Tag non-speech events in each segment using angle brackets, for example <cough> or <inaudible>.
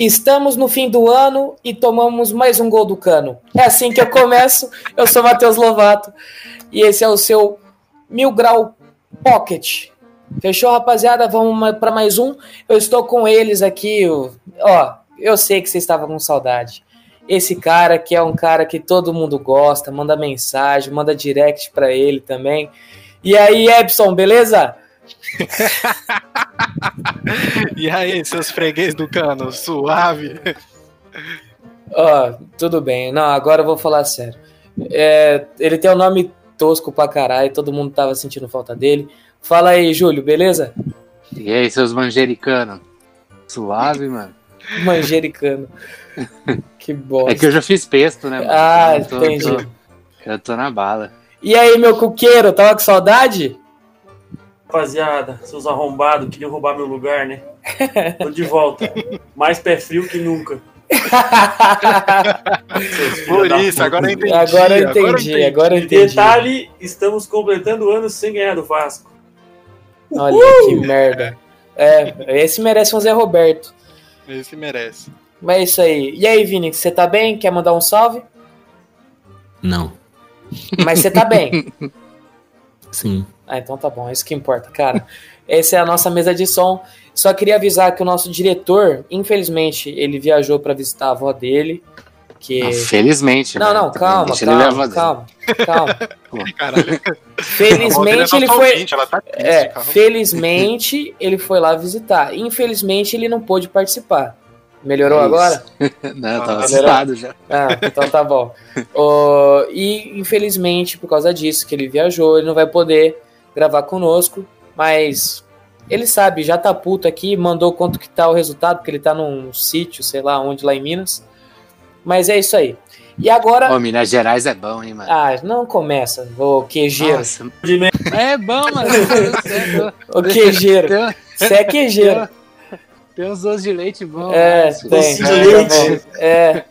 Estamos no fim do ano e tomamos mais um gol do cano. É assim que eu começo. Eu sou Matheus Lovato e esse é o seu Mil Grau Pocket. Fechou, rapaziada? Vamos para mais um. Eu estou com eles aqui. Ó, eu sei que vocês estavam com saudade. Esse cara que é um cara que todo mundo gosta, manda mensagem, manda direct para ele também. E aí, Epson, beleza? <laughs> E aí, seus freguês do cano, suave? Ó, tudo bem. Não, agora eu vou falar sério. É, ele tem um nome tosco pra caralho, todo mundo tava sentindo falta dele. Fala aí, Júlio, beleza? E aí, seus manjericano? Suave, <laughs> mano. Manjericano. <laughs> Que bosta. É que eu já fiz pesto, né? mano? Ah, Eu tô- entendi. tô- eu tô na bala. E aí, meu cuqueiro, tava com saudade? Rapaziada, seus arrombados, queriam roubar meu lugar, né? <laughs> Tô de volta. Mais pé frio que nunca. <laughs> Por isso, agora eu entendi. agora eu entendi, agora eu entendi. detalhe, estamos completando o ano sem ganhar do Vasco. Olha que merda. É, esse merece um Zé Roberto. Esse merece. Mas é isso aí. E aí, Vini, você tá bem? Quer mandar um salve? Não. Mas você tá bem. <laughs> Sim. Ah, então tá bom, é isso que importa, cara. <laughs> Essa é a nossa mesa de som. Só queria avisar que o nosso diretor, infelizmente, ele viajou pra visitar a avó dele. Que. Ah, felizmente. Não, né? não, calma, Deixa ele levar calma, dele. calma, calma. <laughs> Felizmente ele foi. ouvinte, ela tá triste, É, calma. felizmente <laughs> ele foi lá visitar. Infelizmente ele não pôde participar. Melhorou É agora? Não, eu tava Ah, assustado já. Ah, então tá bom. Ô, e infelizmente, por causa disso, que ele viajou, ele não vai poder gravar conosco, mas ele sabe, já tá puto aqui, mandou quanto que tá o resultado, porque ele tá num sítio, sei lá onde, lá em Minas. Mas é isso aí. E agora. Ô, Minas Gerais é bom, hein, mano? Ah, não começa, ô quejeiro. Nossa. É bom, mano. Ô quejeiro. Tem, Você é quejeiro. tem uns doces de leite bons. É, né? tem. Doce de tá leite. bom. É.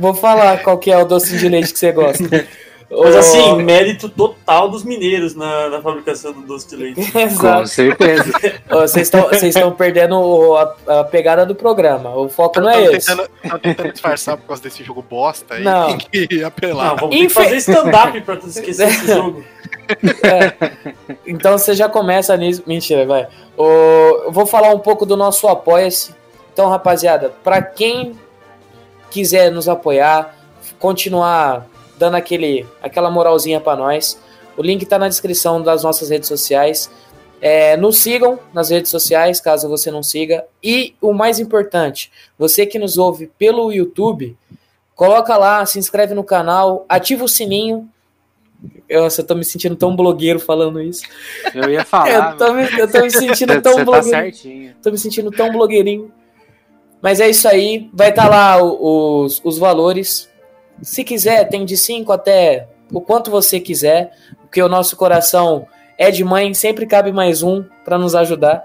Vou falar qual que é o doce de leite que você gosta. <laughs> Mas assim, mérito total dos mineiros na, na fabricação do doce de <laughs> leite. Com certeza. <laughs> Vocês estão estão perdendo a, a pegada do programa. O foco não é Tão esse. tentando, tão tentando disfarçar por causa desse jogo bosta aí. Não. Tem <laughs> que apelar. Não, vamos ter que Infe- fazer stand-up pra tu esquecer esse jogo. Então você já começa nisso. Mentira, vai. Eu vou falar um pouco do nosso Apoia-se. Então, rapaziada, para quem quiser nos apoiar, continuar dando aquele, aquela moralzinha para nós, o link tá na descrição das nossas redes sociais. É, nos sigam nas redes sociais, caso você não siga. E o mais importante, você que nos ouve pelo YouTube, coloca lá, se inscreve no canal, ativa o sininho. Nossa, eu tô me sentindo tão blogueiro falando isso. Eu ia falar. <laughs> Eu tô, me, eu tô me sentindo tão tá blogueirinho. certinho. tô me sentindo tão blogueirinho. Mas é isso aí. Vai estar lá o- os, os valores. Se quiser, tem de 5 até o quanto você quiser. Porque o nosso coração é de mãe, sempre cabe mais um para nos ajudar.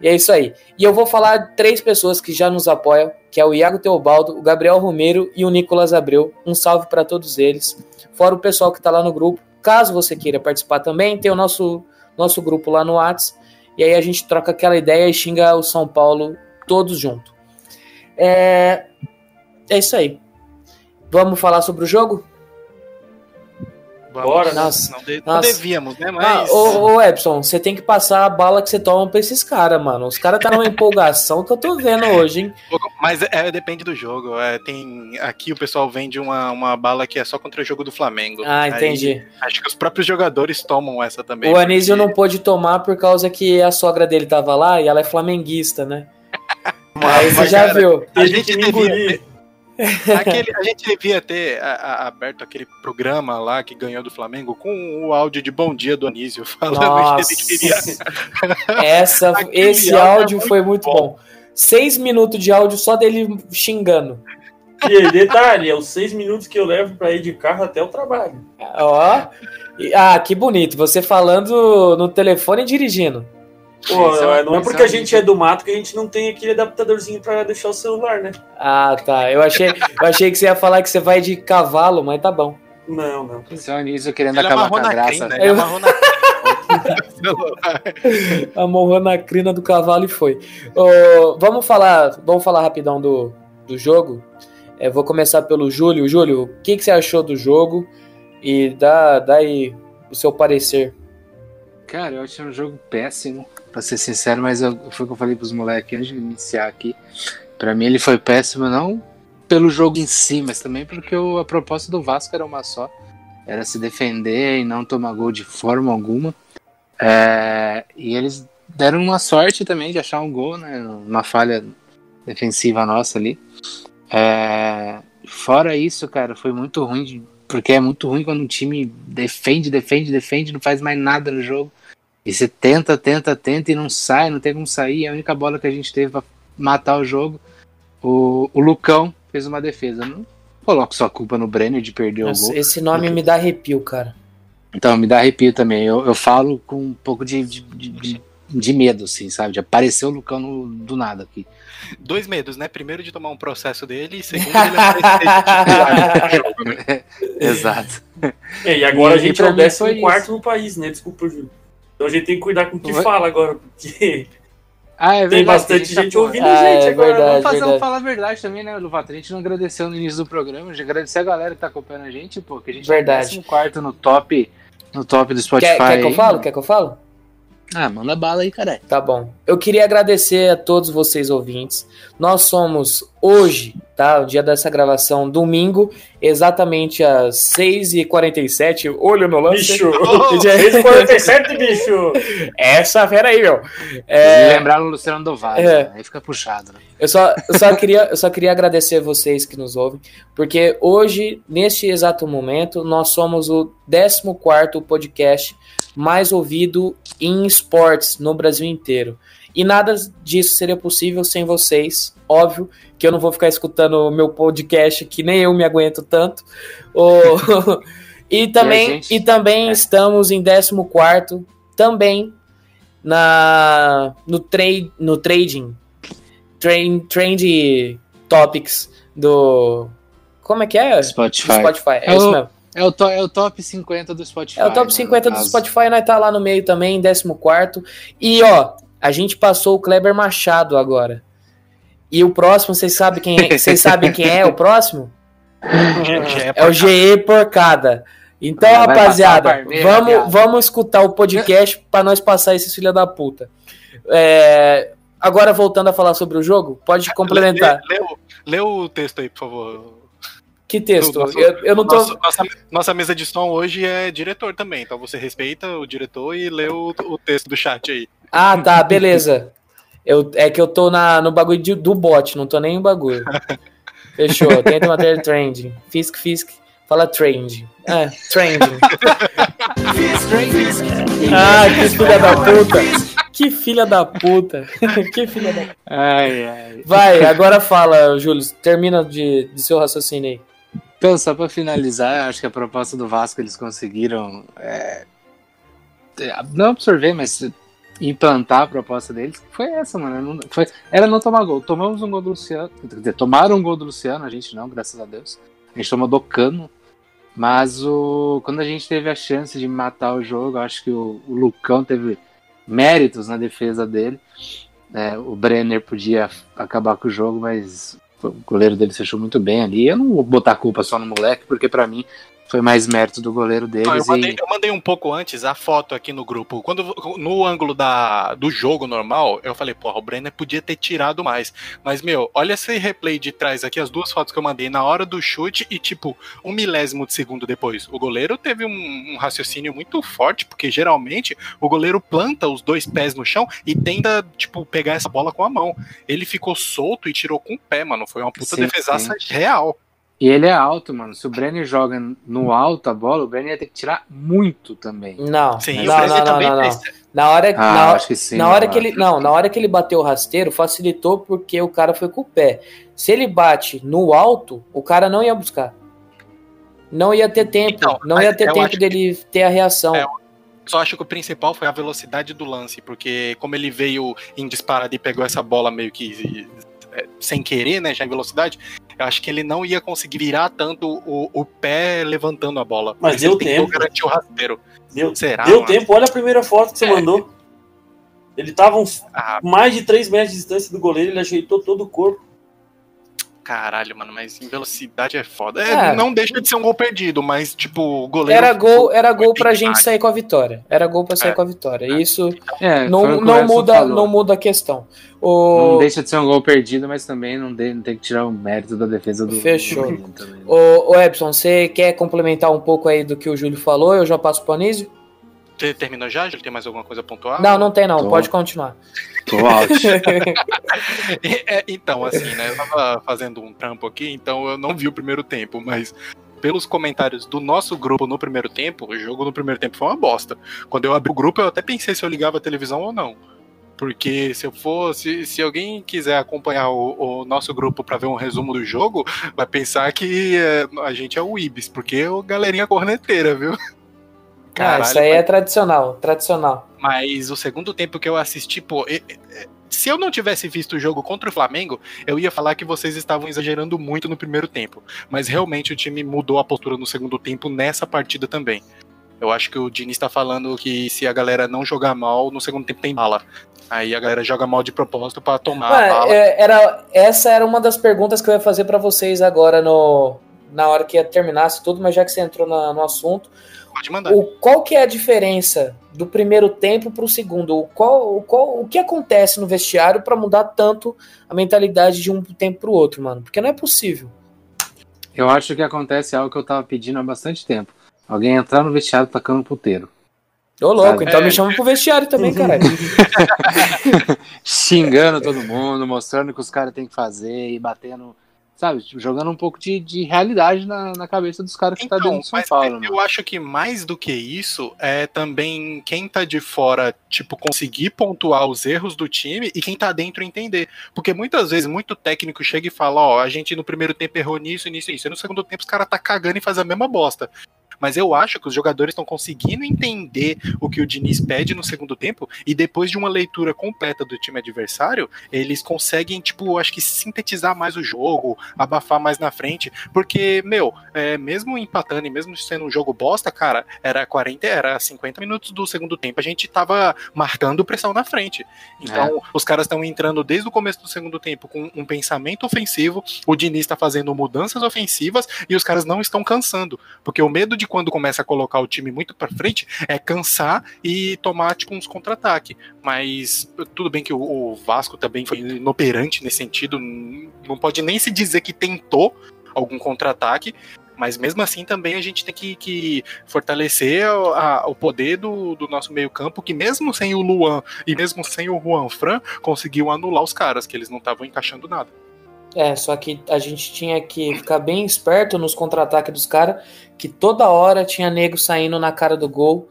E é isso aí. E eu vou falar de três pessoas que já nos apoiam, que é o Iago Teobaldo, o Gabriel Romero e o Nicolas Abreu. Um salve para todos eles. Fora o pessoal que está lá no grupo. Caso você queira participar também, tem o nosso, nosso grupo lá no Whats. E aí a gente troca aquela ideia e xinga o São Paulo todos juntos. É, é isso aí. Vamos falar sobre o jogo? Vamos. Bora, né? Nossa. Não, de- não Nossa. devíamos, né? Ah, Mas. ô, ô Epson, você tem que passar a bala que você toma pra esses caras, mano. Os caras tá numa empolgação que eu tô vendo hoje, hein? Mas é, depende do jogo. É, tem aqui o pessoal vende uma, uma bala que é só contra o jogo do Flamengo. Ah, Aí, entendi. acho que os próprios jogadores tomam essa também. o Anísio porque- não pôde tomar por causa que a sogra dele tava lá e ela é flamenguista, né? <laughs> Aí você Mas, já cara, viu. A Teve gente que me devia. <laughs> Aquele- a gente devia ter a- a- aberto aquele programa lá que ganhou do Flamengo com o áudio de Bom Dia do Anísio <laughs> falando Nossa. que ele queria. Essa, <laughs> esse áudio é áudio foi muito bom. bom. seis minutos de áudio só dele xingando. E detalhe, é os seis minutos que eu levo pra ir de carro até o trabalho. Ó. Ah, que bonito. Você falando no telefone e dirigindo. Pô, é uma- não é porque é a gente é do mato que a gente não tem aquele adaptadorzinho pra deixar o celular, né? Ah, tá. Eu achei, eu achei que você ia falar que você vai de cavalo, mas tá bom. Não, não. Só nisso querendo Ele acabar com a na graça. crina, ele amarrou na <laughs> na crina do cavalo e foi. Ô, vamos falar, vamos falar rapidão do, do jogo. É, vou começar pelo Júlio. Júlio, o que, que você achou do jogo? E dá, dá aí o seu parecer. Cara, eu achei um jogo péssimo, pra ser sincero, mas eu, foi o que eu falei pros moleques antes de iniciar aqui. Pra mim ele foi péssimo, não pelo jogo em si, mas também porque o- a proposta do Vasco era uma só. Era se defender e não tomar gol de forma alguma. É, e eles deram uma sorte também de achar um gol, né? Uma falha defensiva nossa ali. É, fora isso, cara, foi muito ruim, de- porque é muito ruim quando um time defende, defende, defende, não faz mais nada no jogo. E você tenta, tenta, tenta e não sai, não tem como sair. A única bola que a gente teve pra matar o jogo, o, o Lucão fez uma defesa. Não coloco sua culpa no Brenner de perder Nossa, o gol. esse nome me dá arrepio, cara. Então, me dá arrepio também. Eu, eu falo com um pouco de, de, de, de medo, assim, sabe? De aparecer o Lucão no- do nada aqui. Dois medos, né? Primeiro de tomar um processo dele e segundo ele aparecer de né? Exato. É, e agora E- a gente é o décimo quarto no país, né? Desculpa, Júlio. Então a gente tem que cuidar com o que fala agora, porque Ah, é <laughs> tem verdade, bastante tá- gente ouvindo Ah, a gente é agora. verdade. Vamos fazer, verdade. vamos falar a verdade também, né, Luvato? A gente não agradeceu no início do programa, já agradecer a galera que tá acompanhando a gente, pô, que a gente Verdade. é quarto no top, no top do Spotify. Quer, quer que eu falo? mano. Quer que eu falo? Ah, manda bala aí, cara. Tá bom. Eu queria agradecer a todos vocês ouvintes. Nós somos hoje, tá? O dia dessa gravação, domingo, exatamente às 6h47. Olho no lance. Bicho! <laughs> Oh, <laughs> 647, bicho! Essa fera aí, meu. E É, lembraram o Luciano do Vale, É. né? aí fica puxado, né? eu, só, eu, só queria, eu só queria agradecer vocês que nos ouvem, porque hoje, neste exato momento, nós somos o 14 podcast mais ouvido em esportes no Brasil inteiro. E nada disso seria possível sem vocês. Óbvio que eu não vou ficar escutando o meu podcast, que nem eu me aguento tanto. O- <laughs> e também, e, gente? também É. estamos em 14 também na no trade no trading trend, trend topics do como é que é? Spotify. Spotify. É, É isso o- mesmo. É o, to- é o top 50 do Spotify. É o top né, 50 no do caso. Spotify, nós tá lá no meio também, 14. E ó, a gente passou o Kleber Machado agora. E o próximo, vocês sabem quem é, vocês sabem quem é o próximo? <laughs> É o GE Porcada. Então, vai rapaziada, vamos, vamos escutar o podcast pra nós passar esses filha da puta. É, agora, voltando a falar sobre o jogo, pode complementar. Lê, lê o- lê o texto aí, por favor. Que texto? Nosso- Eu, eu não tô. Nosso- nossa, nossa mesa de som hoje é diretor também, então você respeita o diretor e lê o, o texto do chat aí. Ah, tá, beleza. Eu, é que eu tô na, no bagulho de- do bot, não tô nem no bagulho. <laughs> Fechou, tenta manter trending. Fisk, Fisk, fala trend. É, trending. Ah, que filha da puta. Que filha da puta. <laughs> Que filha da Ai, ai. Vai, agora fala, Júlio. Termina de, de seu raciocínio aí. Então, só pra finalizar, acho que a proposta do Vasco eles conseguiram é, é, não absorver, mas implantar a proposta deles. Foi essa, mano. Não- foi, era não tomar gol. Tomamos um gol do Luciano. Quer dizer, tomaram um gol do Luciano, a gente não, graças a Deus. A gente tomou do Cano. Mas o, quando a gente teve a chance de matar o jogo, acho que o, o Lucão teve méritos na defesa dele. É, o Brenner podia acabar com o jogo, mas o goleiro dele fechou muito bem ali. Eu não vou botar a culpa só no moleque, porque pra mim foi mais mérito do goleiro Não, eu, deles. mandei, e... eu mandei um pouco antes a foto aqui no grupo. Quando no ângulo da, do jogo normal, eu falei, porra, o Brenner podia ter tirado mais. Mas, meu, olha esse replay de trás aqui, as duas fotos que eu mandei na hora do chute e, tipo, um milésimo de segundo depois. O goleiro teve um, um raciocínio muito forte, porque geralmente o goleiro planta os dois pés no chão e tenta, tipo, pegar essa bola com a mão. Ele ficou solto e tirou com o pé, mano. Foi uma puta Sim, defesaça real. E ele é alto, mano. Se o Brenner joga no alto a bola, o Brenner ia ter que tirar muito também. Não, Sim, não, não, não, também não, Na hora, Ah, na, acho que sim. na hora que ele, não, na hora que ele bateu o rasteiro, facilitou porque o cara foi com o pé. Se ele bate no alto, o cara não ia buscar. Não ia ter tempo, Então, não ia ter tempo dele ter a reação. É, Só acho que o principal foi a velocidade do lance, porque como ele veio em disparada e pegou essa bola meio que sem querer, né, já em velocidade, eu acho que ele não ia conseguir virar tanto o, o pé levantando a bola. Mas deu tempo. garantir o rasteiro. Deu, Será? deu mano? tempo, olha a primeira foto que você É. mandou. Ele tava uns Ah, mais de 3 metros de distância do goleiro, ele ajeitou todo o corpo. Caralho, mano, mas em velocidade é foda. É. É, não deixa de ser um gol perdido, mas, tipo, o goleiro. Era gol, era gol pra gente sair com a vitória. Era gol pra sair É. com a vitória. Isso É, não, não muda, falou. não muda a questão. Não O, deixa de ser um gol perdido, mas também não, de- não tem que tirar o mérito da defesa do. Fechou. do né? o, o Epson, você quer complementar um pouco aí do que o Júlio falou? Eu já passo pro Anísio? Você terminou já? Já tem mais alguma coisa a pontuar? Não, não tem não. Tô. Pode continuar. Tô out. <laughs> É, então, assim, né? Eu tava fazendo um trampo aqui, então eu não vi o primeiro tempo, mas pelos comentários do nosso grupo no primeiro tempo, o jogo no primeiro tempo foi uma bosta. Quando eu abri o grupo, eu até pensei se eu ligava a televisão ou não. Porque se eu fosse, se alguém quiser acompanhar o, o nosso grupo pra ver um resumo do jogo, vai pensar que é, a gente é o Ibis, porque é o galerinha corneteira, viu? Ah, isso aí é tradicional, tradicional. Mas o segundo tempo que eu assisti, pô, se eu não tivesse visto o jogo contra o Flamengo, eu ia falar que vocês estavam exagerando muito no primeiro tempo. Mas realmente o time mudou a postura no segundo tempo nessa partida também. Eu acho que o Diniz tá falando que se a galera não jogar mal, no segundo tempo tem bala. Aí a galera joga mal de propósito pra tomar a Ué, bala. é, era, essa era uma das perguntas que eu ia fazer pra vocês agora no, na hora que ia terminasse tudo, mas já que você entrou na- no assunto, Pode mandar. o, qual que é a diferença do primeiro tempo pro segundo? O, qual, o, qual, o que acontece no vestiário pra mudar tanto a mentalidade de um tempo pro outro, mano? Porque não é possível. Eu acho que acontece algo que eu tava pedindo há bastante tempo. Alguém entrar no vestiário tacando puteiro. Ô, louco, Sabe? então É. me chama pro vestiário também, caralho. <laughs> Xingando todo mundo, mostrando o que os caras têm que fazer e batendo. Sabe, tipo, jogando um pouco de, de realidade na, na cabeça dos caras que tá dentro do São mas Paulo. né? eu acho que mais do que isso é também quem tá de fora, tipo, conseguir pontuar os erros do time e quem tá dentro entender. Porque muitas vezes muito técnico chega e fala, ó, a gente no primeiro tempo errou nisso, nisso, nisso. E no segundo tempo os caras tá cagando e faz a mesma bosta. Mas eu acho que os jogadores estão conseguindo entender o que o Diniz pede no segundo tempo e depois de uma leitura completa do time adversário, eles conseguem, tipo, acho que sintetizar mais o jogo, abafar mais na frente, porque, meu, é, mesmo empatando e mesmo sendo um jogo bosta, cara, era 40, era 50 minutos do segundo tempo, a gente tava marcando pressão na frente. Então, os caras estão entrando desde o começo do segundo tempo com um pensamento ofensivo, o Diniz tá fazendo mudanças ofensivas e os caras não estão cansando, porque o medo de quando começa a colocar o time muito pra frente é cansar e tomar, tipo, uns contra-ataque. Mas tudo bem que o, Vasco também foi inoperante nesse sentido, não pode nem se dizer que tentou algum contra-ataque, mas mesmo assim também a gente tem que, que fortalecer o- a- o poder do, do nosso meio-campo, que mesmo sem o Luan e mesmo sem o Juan Fran, conseguiu anular os caras, que eles não estavam encaixando nada. É, só que a gente tinha que ficar bem esperto nos contra-ataques dos caras, que toda hora tinha nego saindo na cara do gol.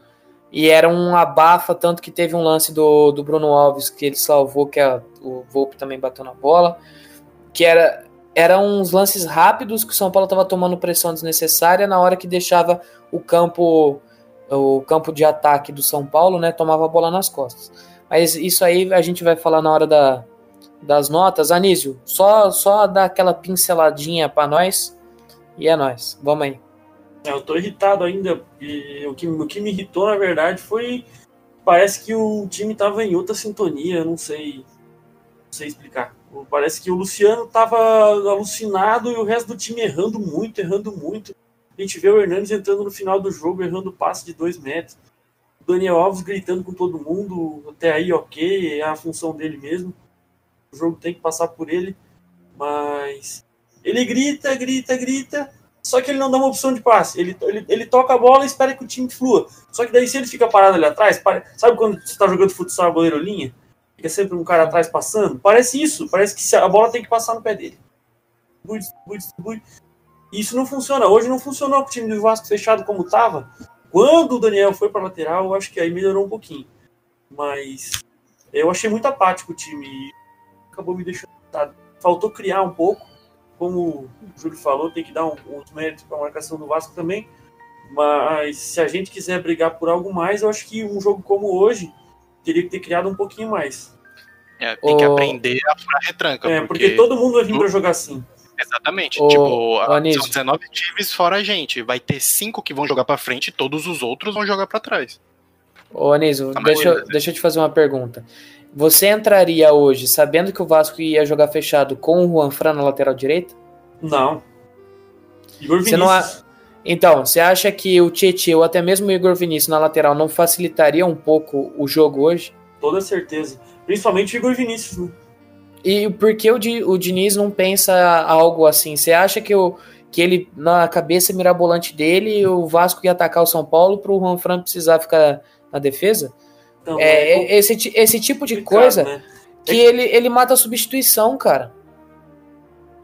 E era um abafa, tanto que teve um lance do, do Bruno Alves que ele salvou, que a- o Volpe também bateu na bola. Que era eram uns lances rápidos que o São Paulo estava tomando pressão desnecessária na hora que deixava o campo o campo de ataque do São Paulo, né, tomava a bola nas costas. Mas isso aí a gente vai falar na hora da, das notas. Anísio, só, só dar aquela pinceladinha para nós e é nós. Vamos aí. É, eu tô irritado ainda. E o que, o que me irritou, na verdade, foi. Parece que o time tava em outra sintonia, não sei. Não sei explicar. Parece que o Luciano tava alucinado e o resto do time errando muito, errando muito. A gente vê o Hernandes entrando no final do jogo, errando passe de dois metros. O Daniel Alves gritando com todo mundo. Até aí, ok, é a função dele mesmo. O jogo tem que passar por ele. Mas. Ele grita, grita, grita. Só que ele não dá uma opção de passe. Ele, ele, ele toca a bola e espera que o time flua. Só que daí, se ele fica parado ali atrás, pare- sabe quando você tá jogando futsal, goleiro linha? Fica sempre um cara atrás passando? Parece isso. Parece que a bola tem que passar no pé dele. Distribui, distribui, distribui. Isso não funciona. Hoje não funcionou com o time do Vasco fechado como tava. Quando o Daniel foi para lateral, eu acho que aí melhorou um pouquinho. Mas eu achei muito apático o time acabou me deixando. Faltou criar um pouco, como o Júlio falou, tem que dar um, uns méritos para a marcação do Vasco também. Mas se a gente quiser brigar por algo mais, eu acho que um jogo como hoje teria que ter criado um pouquinho mais. É, tem que aprender a furar retranca. É, porque todo mundo vai vir para jogar assim. Exatamente. Tipo, Anísio. são 19 times fora a gente. Vai ter cinco que vão jogar pra frente e todos os outros vão jogar pra trás. Ô, Anísio, A deixa, maioria eu- deixa eu te fazer uma pergunta. Você entraria hoje sabendo que o Vasco ia jogar fechado com o Juan Fran na lateral direita? Não. Igor Você não Vinícius. Então, você acha que o Tietchan ou até mesmo o Igor Vinícius na lateral não facilitaria um pouco o jogo hoje? Toda certeza. Principalmente o Igor Vinícius. Né? E por que o, Di- o Diniz não pensa algo assim? Você acha que, o, que ele, na cabeça mirabolante dele, o Vasco ia atacar o São Paulo para o Juan Fran precisar ficar na defesa? Então, É, é é esse, esse tipo de coisa né? que ele, ele mata a substituição, cara.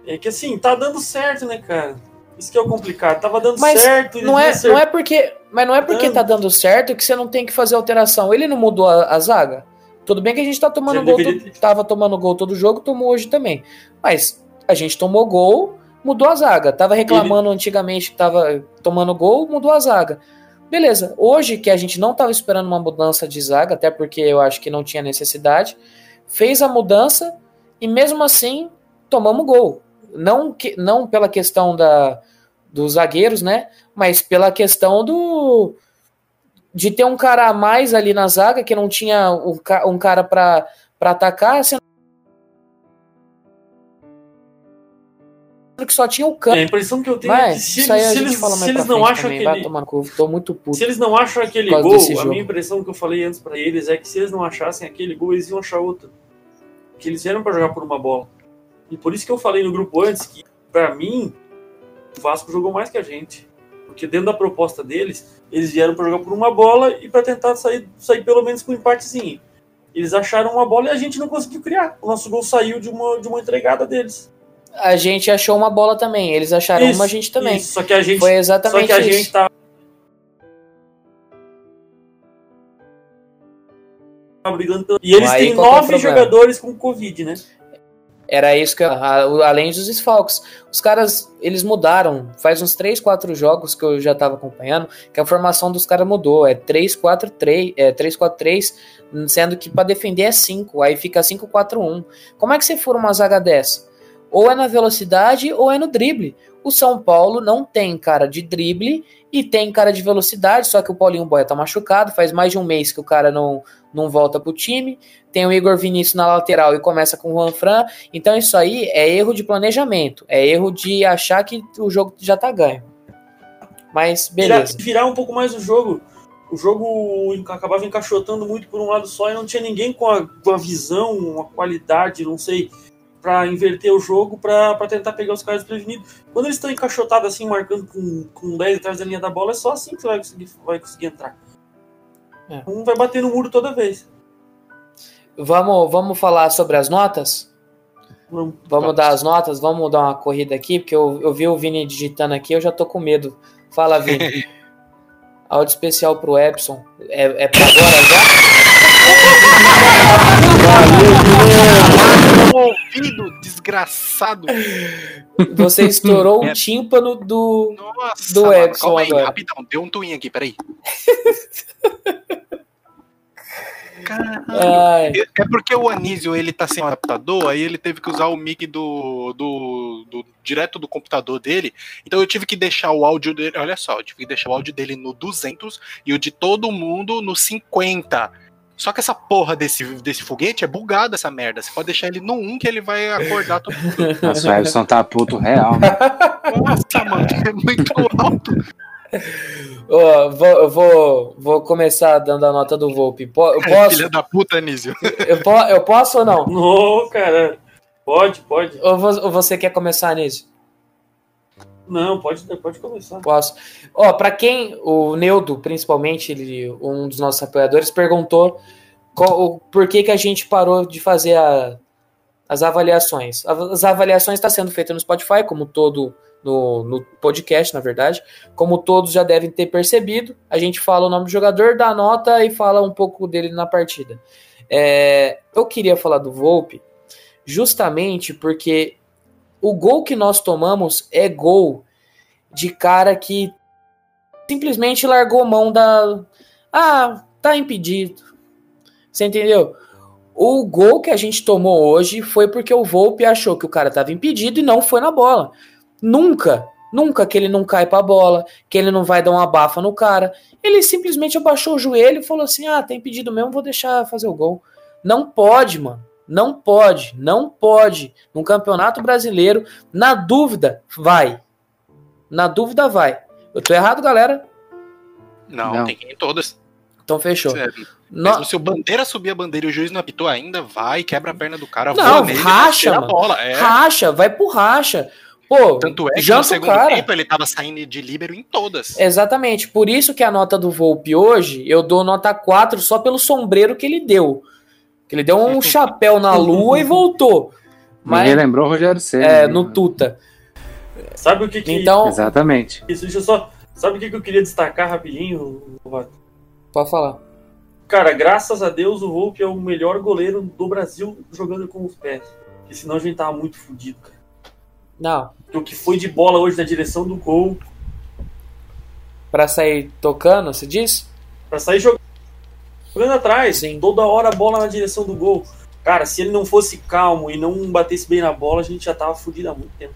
É que assim, tá dando certo, né, cara? Isso que é o complicado. Tava dando Mas certo. ele Não é, não é porque, mas não é porque Dando. tá dando certo que você não tem que fazer alteração. Ele não mudou a, a zaga. Tudo bem que a gente tá tomando Ele gol, deveria to- tava tomando gol todo jogo, tomou hoje também. Mas a gente tomou gol, mudou a zaga. Tava reclamando antigamente que tava tomando gol, mudou a zaga. Beleza. Hoje que a gente não tava esperando uma mudança de zaga, até porque eu acho que não tinha necessidade, fez a mudança e mesmo assim tomamos gol. Não, que, não pela questão da, dos zagueiros, né? Mas pela questão do de ter um cara a mais ali na zaga que não tinha um, um cara para atacar, sendo que só tinha o É, campo. a impressão que eu tenho é que Mas se isso aí eles, se eles, se eles não acham também. Aquele. cu. Se eles não acham aquele gol, a jogo. minha impressão que eu falei antes pra eles é que se eles não achassem aquele gol, eles iam achar outro. Que eles vieram pra jogar por uma bola. E por isso que eu falei no grupo antes que, pra mim, o Vasco jogou mais que a gente. Porque dentro da proposta deles, eles vieram pra jogar por uma bola e pra tentar sair, sair pelo menos com um empatezinho. Eles acharam uma bola e a gente não conseguiu criar. O nosso gol saiu de uma, de uma entregada deles. A gente achou uma bola também, eles acharam Isso, uma, a gente também. Isso, só que a gente, Foi só exatamente que a isso. gente tá brigando. E eles Aí têm é nove jogadores com Covid, né? Era isso que eu, além dos desfalques. Os caras, eles mudaram. Faz uns 3, 4 jogos que eu já tava acompanhando, que a formação dos caras mudou. É 3-4-3, é 3-4-3, sendo que para defender é 5, aí fica 5-4-1. Como é que você fura uma zaga dessa? Ou é na velocidade ou é no drible. O São Paulo não tem cara de drible e tem cara de velocidade, só que o Paulinho Boia tá machucado, faz mais de um mês que o cara não, não volta pro time. Tem o Igor Vinícius na lateral e começa com o Juan Fran. Então isso aí é erro de planejamento, é erro de achar que o jogo já tá ganho. Mas Virar, beleza. virar um pouco mais o jogo. O jogo acabava encaixotando muito por um lado só e não tinha ninguém com a, com a visão, uma qualidade, não sei, pra inverter o jogo, pra pra tentar pegar os caras desprevenidos. Quando eles estão encaixotados assim, marcando com, com 10 atrás da linha da bola, é só assim que você vai conseguir, vai conseguir entrar. É. Um vai bater no muro toda vez. Vamos, vamos falar sobre as notas? Vamos, Vamos dar as notas? Vamos dar uma corrida aqui, porque eu, eu vi o Vini digitando aqui, eu já tô com medo. Fala, Vini. <laughs> Áudio especial pro Epson. É, é pra agora já? <laughs> ouvido, desgraçado. Você estourou o É. tímpano do. Nossa, Do mano, Epson calma aí, agora. rapidão, deu um twin aqui, peraí. Caralho. <laughs> Ai, É porque o Anísio ele tá sem adaptador, aí ele teve que usar o mic do, do, do- direto do computador dele. Então eu tive que deixar o áudio dele, olha só, eu tive que deixar o áudio dele no 200 e o de todo mundo no 50. Só que essa porra desse, desse foguete é bugada essa merda. Você pode deixar ele no 1 que ele vai acordar todo mundo. <laughs> Nossa, o Everson tá puto real. né? Nossa, mano, é muito alto. ó, vou, eu vou, vou começar dando a nota do Volpe. Po- Eu <laughs> posso? Filha da puta, Anísio. Eu, po- eu posso ou não? Não, cara. Pode, pode. Ou vo- ou você quer começar nisso? Não, pode, pode começar. Posso. Ó, para quem o Neudo, principalmente, ele, um dos nossos apoiadores, perguntou qual- o por que, que a gente parou de fazer a- as avaliações. As avaliações estão sendo feitas no Spotify, como todo no, no podcast, na verdade. Como todos já devem ter percebido, a gente fala o nome do jogador, dá nota e fala um pouco dele na partida. É, eu queria falar do Volpe justamente porque o gol que nós tomamos é gol de cara que simplesmente largou mão da. Ah, tá impedido. Você entendeu? O gol que a gente tomou hoje foi porque o Volpe achou que o cara estava impedido e não foi na bola. Nunca, nunca que ele não cai pra bola, que ele não vai dar uma bafa no cara. Ele simplesmente abaixou o joelho e falou assim: ah, tem pedido mesmo, vou deixar fazer o gol. Não pode, mano. Não pode, não pode. Num campeonato brasileiro, na dúvida, vai. Na dúvida, vai. Eu tô errado, galera? Não, Não. tem que ir em todas. Então fechou. Sério. No- Mesmo se o bandeira subir a bandeira e o juiz não apitou ainda, vai, quebra a perna do cara, Não, nele, racha, mano. bola. É. Racha, vai pro racha. Pô, Tanto é que no janta segundo cara. tempo ele tava saindo de líbero em todas. Exatamente, por isso que a nota do Volpe hoje, eu dou nota 4 só pelo sombreiro que ele deu. Que ele deu um chapéu na lua e voltou. Me Mas relembrou o Rogério Ceni. é, né? no Tuta. Sabe o que que... Então, Exatamente. Isso, deixa eu só... Sabe o que que eu queria destacar rapidinho, Rovato? pode falar. Cara, graças a Deus o Volpe é o melhor goleiro do Brasil jogando com os pés. Porque senão a gente tava muito fudido, cara. Não, o que foi de bola hoje na direção do gol, pra sair tocando, você diz? pra sair jogando, jogando atrás, Sim. toda hora a bola na direção do gol. Cara, se ele não fosse calmo e não batesse bem na bola, a gente já tava fudido há muito tempo.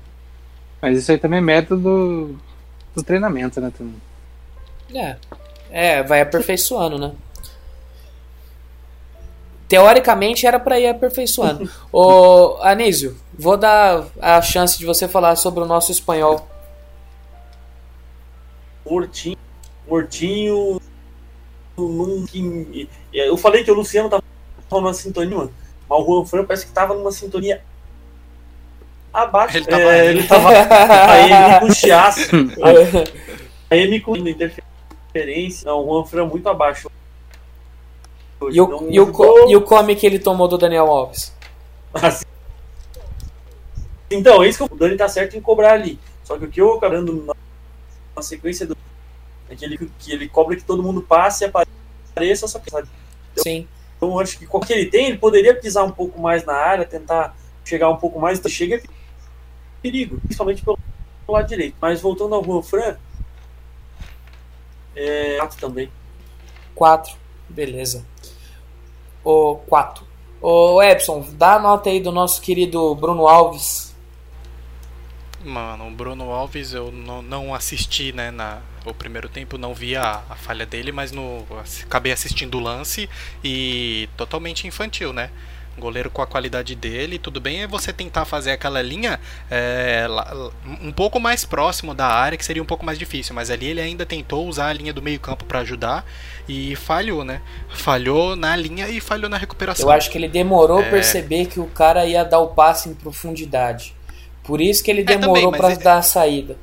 Mas isso aí também é método do, do treinamento, né? também. É. É, vai aperfeiçoando, né? Teoricamente era pra ir aperfeiçoando. <laughs> Ô, Anísio, vou dar a chance de você falar sobre o nosso espanhol. Mortinho, Mortinho, que- eu falei que o Luciano tava numa sintonia, mano, mas o Juan Fran parece que tava numa sintonia abaixo. Ele tava- É, ele tava aí ele com chiaço, <laughs> aí ele com interferência. Não, o Juan Fran muito abaixo. E o, e, o, e o come que ele tomou do Daniel Alves? Assim. Então, é isso que o Dani tá certo em cobrar ali. Só que o que eu acabando na, na sequência do. É que ele, cobra que todo mundo passe e apareça, só que sabe? Sim. Então, acho que com o que ele tem, ele poderia pisar um pouco mais na área, tentar chegar um pouco mais. Chega é perigo, principalmente pelo lado direito. Mas voltando ao Juan Fran, é. Ato também. 4. Beleza. O 4. Ô Epson, dá a nota aí do nosso querido Bruno Alves. Mano, o Bruno Alves eu não, não assisti, né, na, o primeiro tempo, não vi a, a falha dele, mas no, acabei assistindo o lance e totalmente infantil, né? Goleiro com a qualidade dele, tudo bem é você tentar fazer aquela linha é, um pouco mais próximo da área, que seria um pouco mais difícil, mas ali ele ainda tentou usar a linha do meio campo para ajudar e falhou, né? Falhou na linha e falhou na recuperação. Eu acho que ele demorou a É. perceber que o cara ia dar o passe em profundidade. Por isso que ele também, demorou é- dar a saída.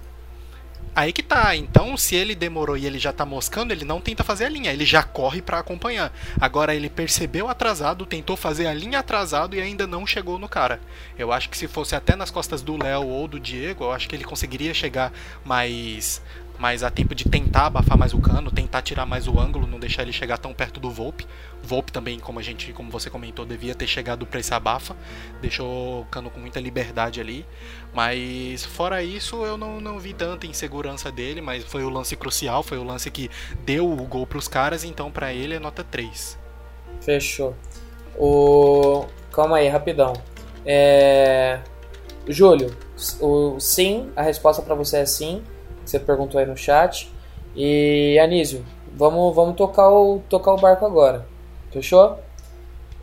Aí que tá. Então, se ele demorou e ele já tá moscando, ele não tenta fazer a linha, ele já corre pra acompanhar. Agora ele percebeu atrasado, tentou fazer a linha atrasado e ainda não chegou no cara. Eu acho que se fosse até nas costas do Léo ou do Diego, eu acho que ele conseguiria chegar mais mais a tempo de tentar abafar mais o cano, tentar tirar mais o ângulo, não deixar ele chegar tão perto do Volpe. Volpe também, como a gente, como você comentou, devia ter chegado para esse abafa, deixou o cano com muita liberdade ali. Mas fora isso, eu não, não vi tanta insegurança dele, mas foi o lance crucial, foi o lance que deu o gol pros caras, então pra ele é nota 3. Fechou. O... Calma aí, rapidão. É... Júlio, o sim, a resposta pra você é sim. Você perguntou aí no chat. E Anísio, vamos, vamos tocar, o, tocar o barco agora. Fechou?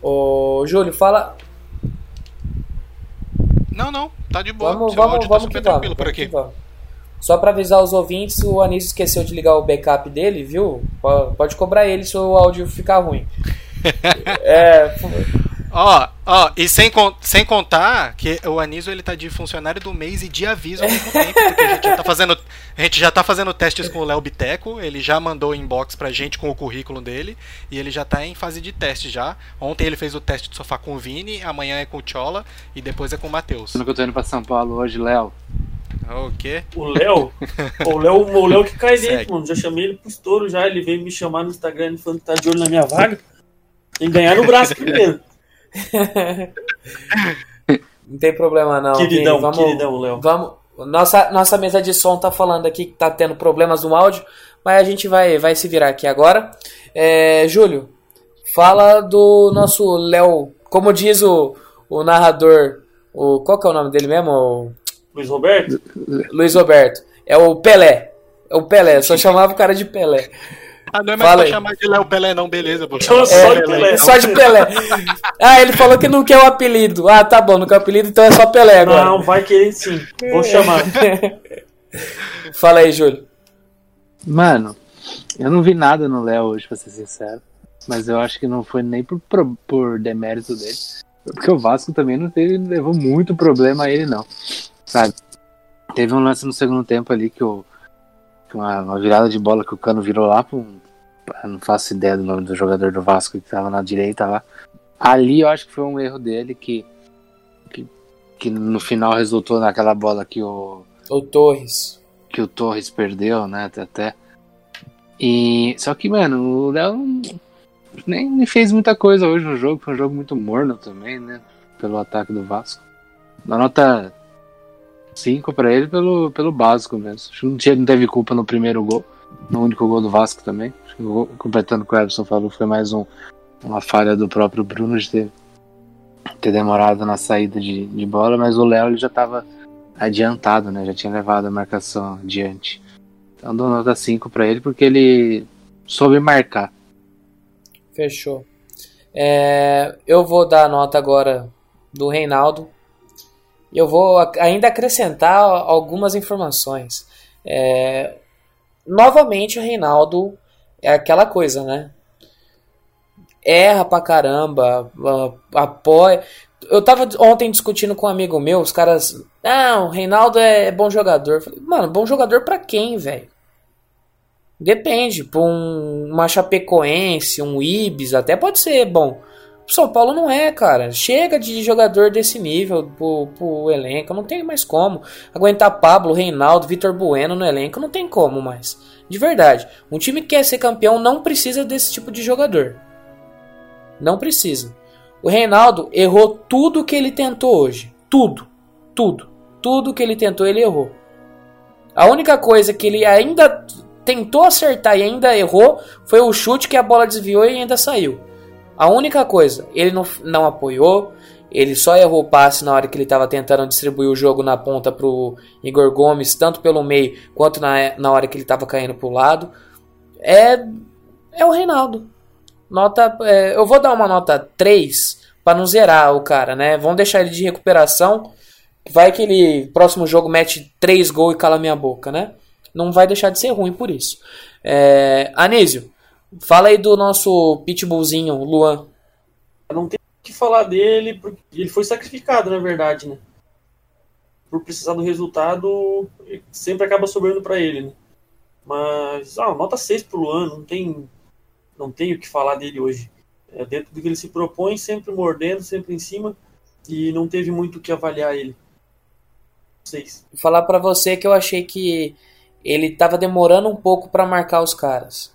Ô, Júlio, fala. Não, não, tá de boa. Vamos, Seu vamos, áudio vamos tá que vamos. por aqui. que vamos. Só pra avisar os ouvintes, o Anísio esqueceu de ligar o backup dele, viu? Po- Pode cobrar ele se o áudio ficar ruim. <laughs> é, Ó, ó, e sem, con- sem contar que o Anísio ele tá de funcionário do mês e de aviso ao mesmo tempo, porque a gente já tá fazendo, a gente já tá fazendo testes com o Léo Biteco, ele já mandou inbox pra gente com o currículo dele, e ele já tá em fase de teste já. Ontem ele fez o teste de sofá com o Vini, amanhã é com o Chola e depois é com o Matheus. Eu tô indo pra São Paulo hoje, Léo, O quê? O Léo, o Léo, o Léo que cai dentro, mano. Já chamei ele pro estouro já. Ele veio me chamar no Instagram falando que tá de olho na minha vaga. Tem que ganhar no braço primeiro. <laughs> Não tem problema não. queridão, vamos, queridão, Léo. Vamos. Nossa, nossa mesa de som tá falando aqui que tá tendo problemas no áudio, mas a gente vai, vai se virar aqui agora. É, Júlio, fala do nosso Léo. Como diz o, o narrador, o, qual que é o nome dele mesmo? O Luiz Roberto? Luiz Roberto. É o Pelé. É o Pelé, só chamava o cara de Pelé. Ah, não é mais Fala pra aí. chamar de Léo Pelé, não, beleza. Vou Chama chamar só de de Pelé. É só de Pelé. Ah, ele falou que não quer o apelido. Ah, tá bom, não quer o apelido, então é só Pelé agora. Não, vai querer sim. Vou chamar. <laughs> Fala aí, Júlio. Mano, eu não vi nada no Léo hoje, pra ser sincero. Mas eu acho que não foi nem por, pro- por demérito dele. Porque o Vasco também não teve, levou muito problema a ele, não. Sabe? Teve um lance no segundo tempo ali que o. que Uma, uma virada de bola que o Cano virou lá eu Não faço ideia do nome do jogador do Vasco que tava na direita lá. Ali eu acho que foi um erro dele que. que, que no final resultou naquela bola que o O Torres. que o Torres perdeu, né? Até, até. E só que, mano, o Léo nem, fez muita coisa hoje no jogo, foi um jogo muito morno também, né? Pelo ataque do Vasco. Dá nota 5 pra ele pelo, pelo básico mesmo. Acho que não, tinha, não teve culpa no primeiro gol, no único gol do Vasco também. Acho que completando o que o Everson falou, foi mais um, uma falha do próprio Bruno de ter, ter demorado na saída de, de bola, mas o Léo já tava adiantado, né? Já tinha levado a marcação adiante. Então dou nota 5 pra ele porque ele soube marcar. Fechou. É, eu vou dar a nota agora do Reinaldo. Eu vou ainda acrescentar algumas informações. É, novamente, o Reinaldo é aquela coisa, né? Erra pra caramba, apoia. Eu tava ontem discutindo com um amigo meu, os caras. Ah, o Reinaldo é bom jogador. Mano, bom jogador pra quem, velho? Depende, pra um, uma Chapecoense, um Ibis, até pode ser bom. São Paulo não é, cara. Chega de jogador desse nível pro, pro elenco, não tem mais como. Aguentar Pablo, Reinaldo, Vitor Bueno no elenco, não tem como mais. De verdade. Um time que quer ser campeão não precisa desse tipo de jogador. Não precisa. O Reinaldo errou tudo que ele tentou hoje. Tudo. Tudo. Tudo que ele tentou, ele errou. A única coisa que ele ainda tentou acertar e ainda errou foi o chute que a bola desviou e ainda saiu. A única coisa, ele não, não apoiou, ele só errou o passe na hora que ele estava tentando distribuir o jogo na ponta pro Igor Gomes, tanto pelo meio quanto na, na hora que ele estava caindo pro lado. É, é o Reinaldo. Nota, é, eu vou dar uma nota 3 para não zerar o cara, né? Vamos deixar ele de recuperação. Vai que ele, próximo jogo, mete 3 gols e cala minha boca, né? Não vai deixar de ser ruim por isso. É, Anísio, fala aí do nosso pitbullzinho, Luan. Não tem o que falar dele, porque ele foi sacrificado, na verdade, né? Por precisar do resultado, sempre acaba sobrando pra ele, né? Mas, ah, nota 6 pro Luan, não tem, não tem o que falar dele hoje. É dentro do que ele se propõe, sempre mordendo, sempre em cima, e não teve muito o que avaliar ele. 6. Falar pra você que eu achei que ele tava demorando um pouco pra marcar os caras.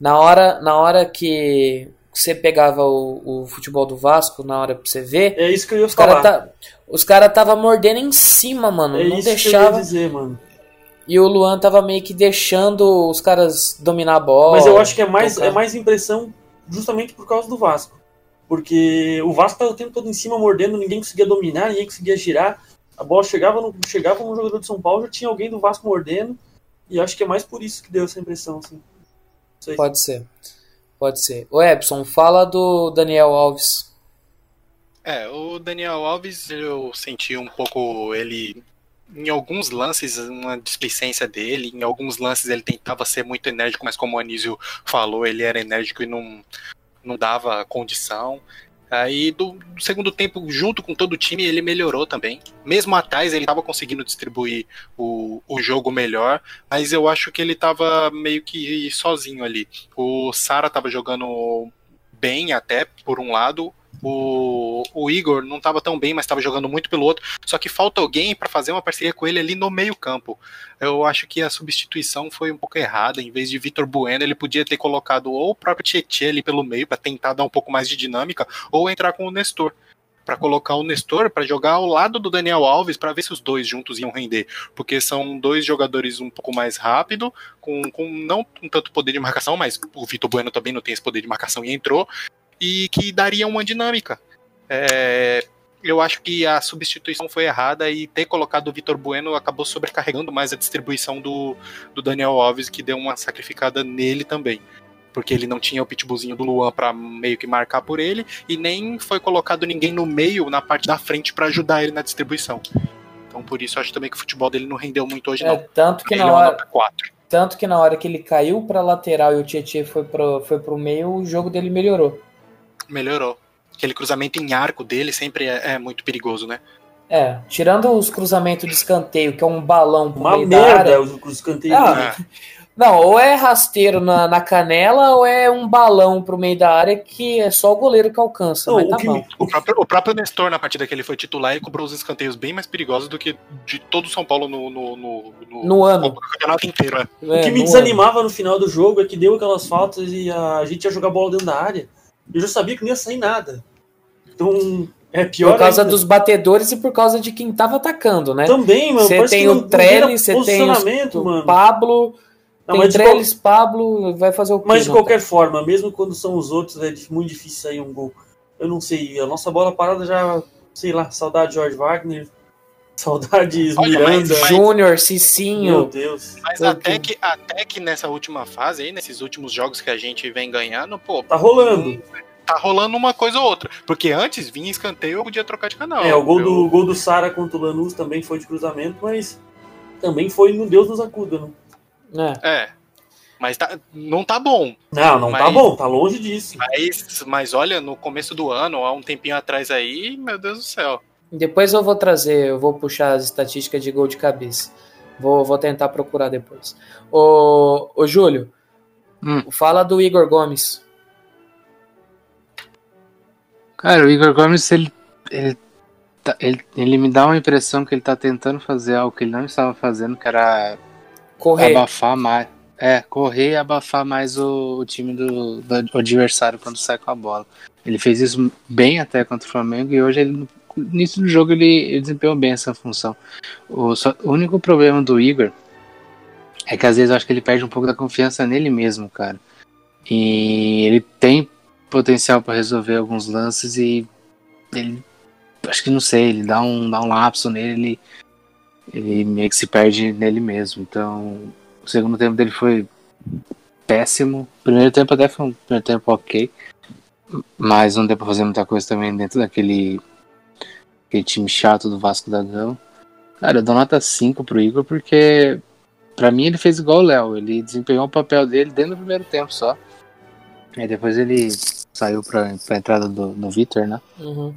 Na hora, na hora que você pegava o, o futebol do Vasco, na hora pra você ver, É isso que eu ia os caras falar. tá, os cara tava mordendo em cima, mano. é não isso que eu ia deixava. dizer, mano. E o Luan tava meio que deixando os caras dominar a bola. Mas eu acho que é mais, tocar. é mais impressão justamente por causa do Vasco. Porque o Vasco estava o tempo todo em cima, mordendo, ninguém conseguia dominar, ninguém conseguia girar. A bola chegava no, chegava no jogador de São Paulo, já tinha alguém do Vasco mordendo. E acho que é mais por isso que deu essa impressão. Assim. Sei. Pode ser. Pode ser. O Epson, fala do Daniel Alves. É, o Daniel Alves, eu senti um pouco ele. Em alguns lances, uma displicência dele. Em alguns lances, ele tentava ser muito enérgico, mas como o Anísio falou, ele era enérgico e não, não dava condição. Aí, do, do segundo tempo, junto com todo o time, ele melhorou também. Mesmo atrás, ele estava conseguindo distribuir o, o jogo melhor, mas eu acho que ele estava meio que sozinho ali. O Sara estava jogando bem até, por um lado, O, o Igor não estava tão bem, mas estava jogando muito pelo outro. Só que falta alguém para fazer uma parceria com ele ali no meio-campo. Eu acho que a substituição foi um pouco errada. Em vez de Vitor Bueno, ele podia ter colocado ou o próprio Tietchan ali pelo meio para tentar dar um pouco mais de dinâmica, ou entrar com o Nestor para colocar o Nestor para jogar ao lado do Daniel Alves para ver se os dois juntos iam render, porque são dois jogadores um pouco mais rápido, com, com não tanto poder de marcação, mas o Vitor Bueno também não tem esse poder de marcação e entrou, e que daria uma dinâmica. É, eu acho que a substituição foi errada e ter colocado o Vitor Bueno acabou sobrecarregando mais a distribuição do, do Daniel Alves, que deu uma sacrificada nele também porque ele não tinha o pitbullzinho do Luan para meio que marcar por ele, e nem foi colocado ninguém no meio, na parte da frente, para ajudar ele na distribuição. Então por isso acho também que o futebol dele não rendeu muito hoje, É, não. tanto que Ele na é hora, nota 4. tanto que na hora que ele caiu pra lateral e o Tietchan foi foi pro meio, o jogo dele melhorou. Melhorou. Aquele cruzamento em arco dele sempre é, é muito perigoso, né? É, tirando os cruzamentos de escanteio, que é um balão pro Uma meio da merda área. os, os escanteios. Ah. Não, ou é rasteiro na, na canela, ou é um balão pro meio da área que é só o goleiro que alcança. Não, mas o tá que O próprio, o próprio Nestor, na partida que ele foi titular, ele cobrou os escanteios bem mais perigosos do que de todo o São Paulo no, no, no, no- No ano. no campeonato inteiro. O É, que me desanimava no final do jogo é que deu aquelas faltas e a gente ia jogar bola dentro da área. Eu já sabia que não ia sair nada. Então, é pior Por causa ainda. dos batedores e por causa de quem tava atacando, né? Também, mano. Você tem o Trellis, você tem o mano. Pablo, Não, tem Trellis, Pablo, vai fazer o quê? qual- mas de qualquer forma, mesmo quando são os outros, é muito difícil sair um gol. Eu não sei, a nossa bola parada já, sei lá, saudade de George Wagner, saudades Olha, Miranda. Júnior, Meu Cicinho. Deus. Mas até que, até que nessa última fase aí, nesses últimos jogos que a gente vem ganhando, pô, Tá rolando. tá rolando uma coisa ou outra. Porque antes vinha escanteio, eu podia trocar de canal. É, o gol Eu- do, o gol do Sara contra o Lanús também foi de cruzamento, mas também foi no Deus nos acuda, né? É. É. Mas tá- não tá bom. Não, não tá Mas- bom, tá longe disso. Mas, mas olha, no começo do ano, há um tempinho atrás aí, meu Deus do céu. Depois eu vou trazer, eu vou puxar as estatísticas de gol de cabeça. Vou, vou tentar procurar depois. Ô, ô Júlio, Hum. fala do Igor Gomes. Cara, o Igor Gomes, ele, ele, tá- ele, ele me dá uma impressão que ele tá tentando fazer algo que ele não estava fazendo, que era Correr. abafar mais. É, correr e abafar mais o, o time do, do adversário quando sai com a bola. Ele fez isso bem até contra o Flamengo e hoje ele, início do jogo ele, ele desempenhou bem essa função. O, só- o único problema do Igor é que às vezes eu acho que ele perde um pouco da confiança nele mesmo, cara. E ele tem potencial para resolver alguns lances e ele acho que não sei, ele dá um, dá um lapso nele, ele, ele meio que se perde nele mesmo. Então, o segundo tempo dele foi péssimo. O primeiro tempo até foi um primeiro tempo ok. Mas não deu pra fazer muita coisa também dentro daquele aquele time chato do Vasco da Gama. Cara, eu dou nota 5 pro Igor porque pra mim ele fez igual o Léo. Ele desempenhou o papel dele dentro do primeiro tempo só. Aí depois ele saiu pra, pra entrada do, do Vitor, né? Uhum.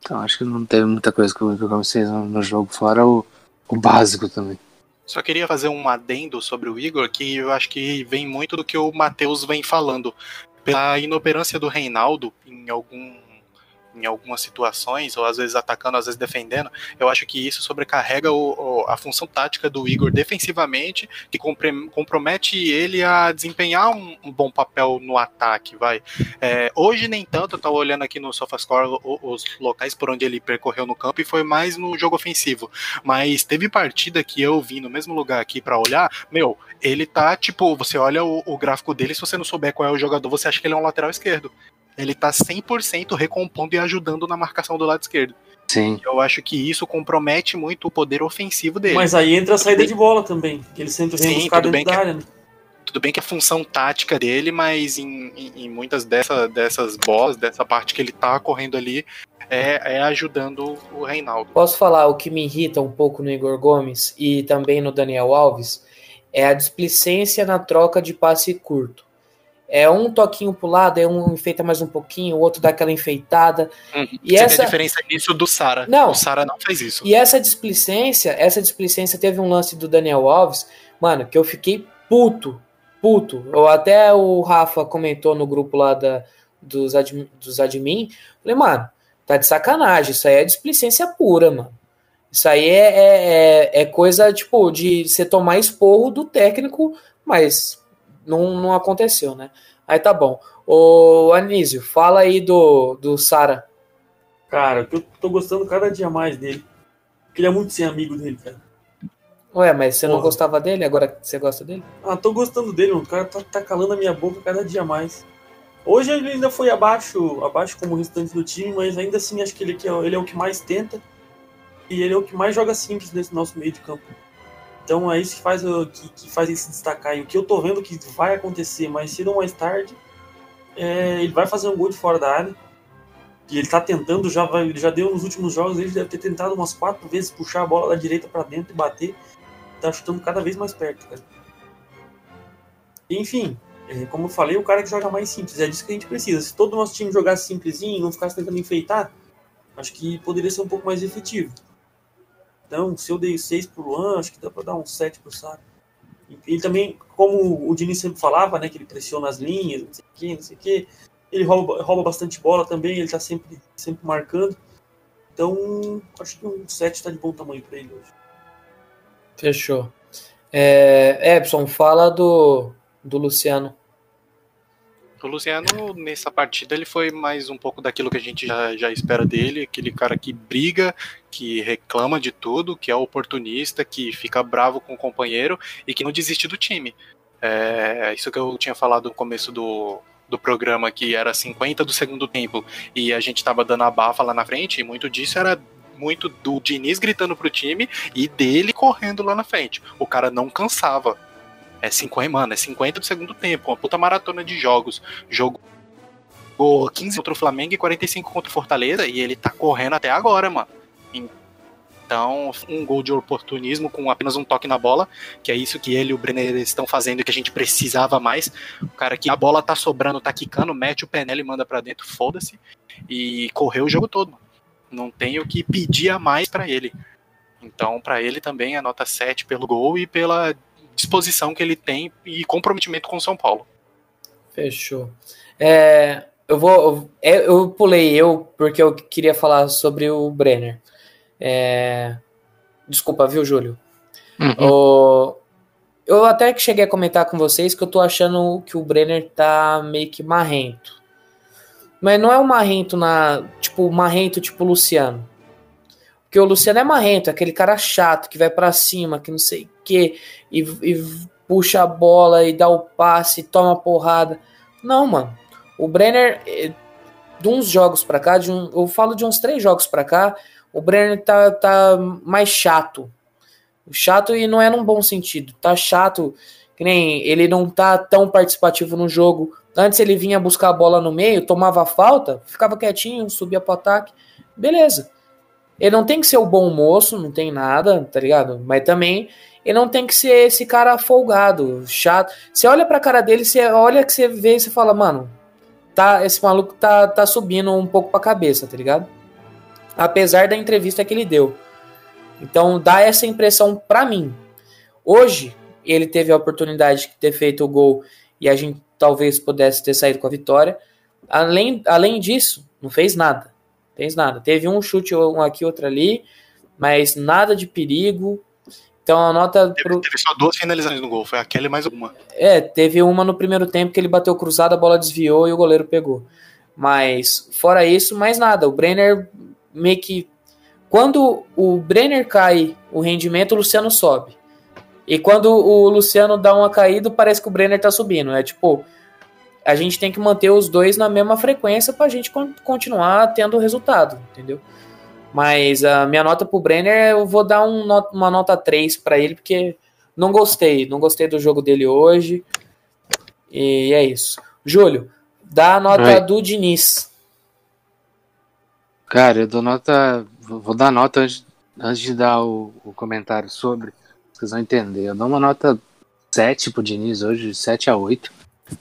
Então acho que não teve muita coisa que o Igor fez no, no jogo, fora o, o básico também. Só queria fazer um adendo sobre o Igor, que eu acho que vem muito do que o Matheus vem falando. Pela inoperância do Reinaldo em algum em algumas situações, ou às vezes atacando, às vezes defendendo, eu acho que isso sobrecarrega o- o- a função tática do Igor defensivamente, que compre- compromete ele a desempenhar um, um bom papel no ataque, vai. É, hoje nem tanto, eu tava olhando aqui no SofaScore os locais por onde ele percorreu no campo e foi mais no jogo ofensivo. Mas teve partida que eu vi no mesmo lugar aqui pra olhar, meu, ele tá tipo, você olha o, o gráfico dele, se você não souber qual é o jogador, você acha que ele é um lateral esquerdo. Ele tá 100% recompondo e ajudando na marcação do lado esquerdo. Sim. Eu acho que isso compromete muito o poder ofensivo dele. Mas aí entra a saída de bola também, que ele sempre vem Sim, buscar tudo dentro bem da que- área. né? Tudo bem que é função tática dele, mas em, em- em muitas dessa, dessas bolas, dessa parte que ele tá correndo ali, é, é ajudando o Reinaldo. Posso falar o que me irrita um pouco no Igor Gomes e também no Daniel Alves? É a displicência na troca de passe curto. É um toquinho pro lado, é um enfeita mais um pouquinho, o outro dá aquela enfeitada. E Você essa, vê a diferença nisso do Sara. Não. O Sara não fez isso. E essa displicência, essa displicência teve um lance do Daniel Alves, mano, que eu fiquei puto, puto. Ou até o Rafa comentou no grupo lá da, dos, admin, dos admin. Falei, mano, tá de sacanagem. Isso aí é displicência pura, mano. Isso aí é, é, é, é coisa, tipo, de você tomar esporro do técnico, mas não, não aconteceu, né? Aí tá bom. Ô, Anísio, fala aí do, do Sara. Cara, eu tô gostando cada dia mais dele. Porque ele é muito sem amigo dele, cara. Ué, mas você não Porra. gostava dele? Agora você gosta dele? Ah, tô gostando dele, mano. O cara tá, tá calando a minha boca cada dia mais. Hoje ele ainda foi abaixo, abaixo como o restante do time, mas ainda assim acho que ele, é, ele é o que mais tenta. E ele é o que mais joga simples nesse nosso meio de campo. Então é isso que faz, o- que, que faz ele se destacar. E o que eu tô vendo que vai acontecer mais cedo ou mais tarde, é, ele vai fazer um gol de fora da área. E ele tá tentando, já, vai, ele já deu nos últimos jogos, ele deve ter tentado umas quatro vezes puxar a bola da direita para dentro e bater. Tá chutando cada vez mais perto, cara. Enfim, é, como eu falei, o cara que joga mais simples, é disso que a gente precisa. Se todo o nosso time jogasse simplesinho, não ficasse tentando enfeitar, acho que poderia ser um pouco mais efetivo. Então, se eu dei 6 pro Luan, acho que dá pra dar um 7 pro Sara. Ele também, como o Diniz sempre falava, né, que ele pressiona as linhas, não sei o que, não sei o que, ele rouba, rouba bastante bola também, ele tá sempre, sempre marcando. Então, acho que um 7 tá de bom tamanho pra ele hoje. Fechou. É, Epson, fala do, do Luciano. O Luciano, nessa partida, ele foi mais um pouco daquilo que a gente já, já espera dele, aquele cara que briga, que reclama de tudo, que é oportunista, que fica bravo com o companheiro e que não desiste do time. É isso que eu tinha falado no começo do, do programa, que era 50 do segundo tempo e a gente tava dando a bafa lá na frente, e muito disso era muito do Diniz gritando pro time e dele correndo lá na frente. O cara não cansava. É 50, mano, é 50 do segundo tempo, uma puta maratona de jogos. Jogou 15 contra o Flamengo e 45 contra o Fortaleza e ele tá correndo até agora, mano. Então, um gol de oportunismo com apenas um toque na bola, que é isso que ele e o Brenner estão fazendo que a gente precisava mais. O cara que a bola tá sobrando, tá quicando, mete o pé e manda pra dentro, foda-se. E correu o jogo todo. Não tem o que pedir a mais pra ele. Então, pra ele também é nota 7 pelo gol e pela disposição que ele tem e comprometimento com o São Paulo. Fechou. É, eu vou. Eu, eu pulei eu porque eu queria falar sobre o Brenner. É, desculpa, viu, Júlio? O- eu até que cheguei a comentar com vocês que eu tô achando que o Brenner tá meio que marrento. Mas não é um marrento na. Tipo, marrento tipo Luciano. Porque o Luciano é marrento, é aquele cara chato que vai pra cima, que não sei o quê, e, e puxa a bola e dá o passe, toma porrada. Não, mano. O Brenner, eh, de uns jogos pra cá, de um, eu falo de uns três jogos pra cá, o Brenner tá, tá mais chato. Chato e não é num bom sentido. Tá chato, que nem ele não tá tão participativo no jogo. Antes ele vinha buscar a bola no meio, tomava falta, ficava quietinho, subia pro ataque. Beleza. Ele não tem que ser o bom moço, não tem nada, tá ligado? Mas também ele não tem que ser esse cara folgado, chato. Você olha pra cara dele, você olha que você vê e você fala, mano, tá, esse maluco tá, tá subindo um pouco pra cabeça, tá ligado? Apesar da entrevista que ele deu. Então dá essa impressão pra mim. Hoje, ele teve a oportunidade de ter feito o gol e a gente talvez pudesse ter saído com a vitória. Além, além disso, não fez nada. Fez nada. Teve um chute, um aqui, outro ali, mas nada de perigo. Então a nota pro, Teve só duas finalizações no gol, foi aquela e mais uma. é, teve uma no primeiro tempo que ele bateu cruzado, a bola desviou e o goleiro pegou. Mas, fora isso, mais nada. O Brenner meio que. Quando o Brenner cai o rendimento, o Luciano sobe. E quando o Luciano dá uma caída, parece que o Brenner tá subindo. É tipo. A gente tem que manter os dois na mesma frequência pra gente con- continuar tendo resultado, entendeu? Mas a minha nota pro Brenner, eu vou dar um not- uma nota 3 pra ele, porque não gostei. Não gostei do jogo dele hoje. E é isso. Júlio, dá a nota do Diniz. Cara, eu dou nota. Vou dar nota antes, antes de dar o, o comentário sobre. Vocês vão entender. Eu dou uma nota 7 pro Diniz hoje, 7 a 8.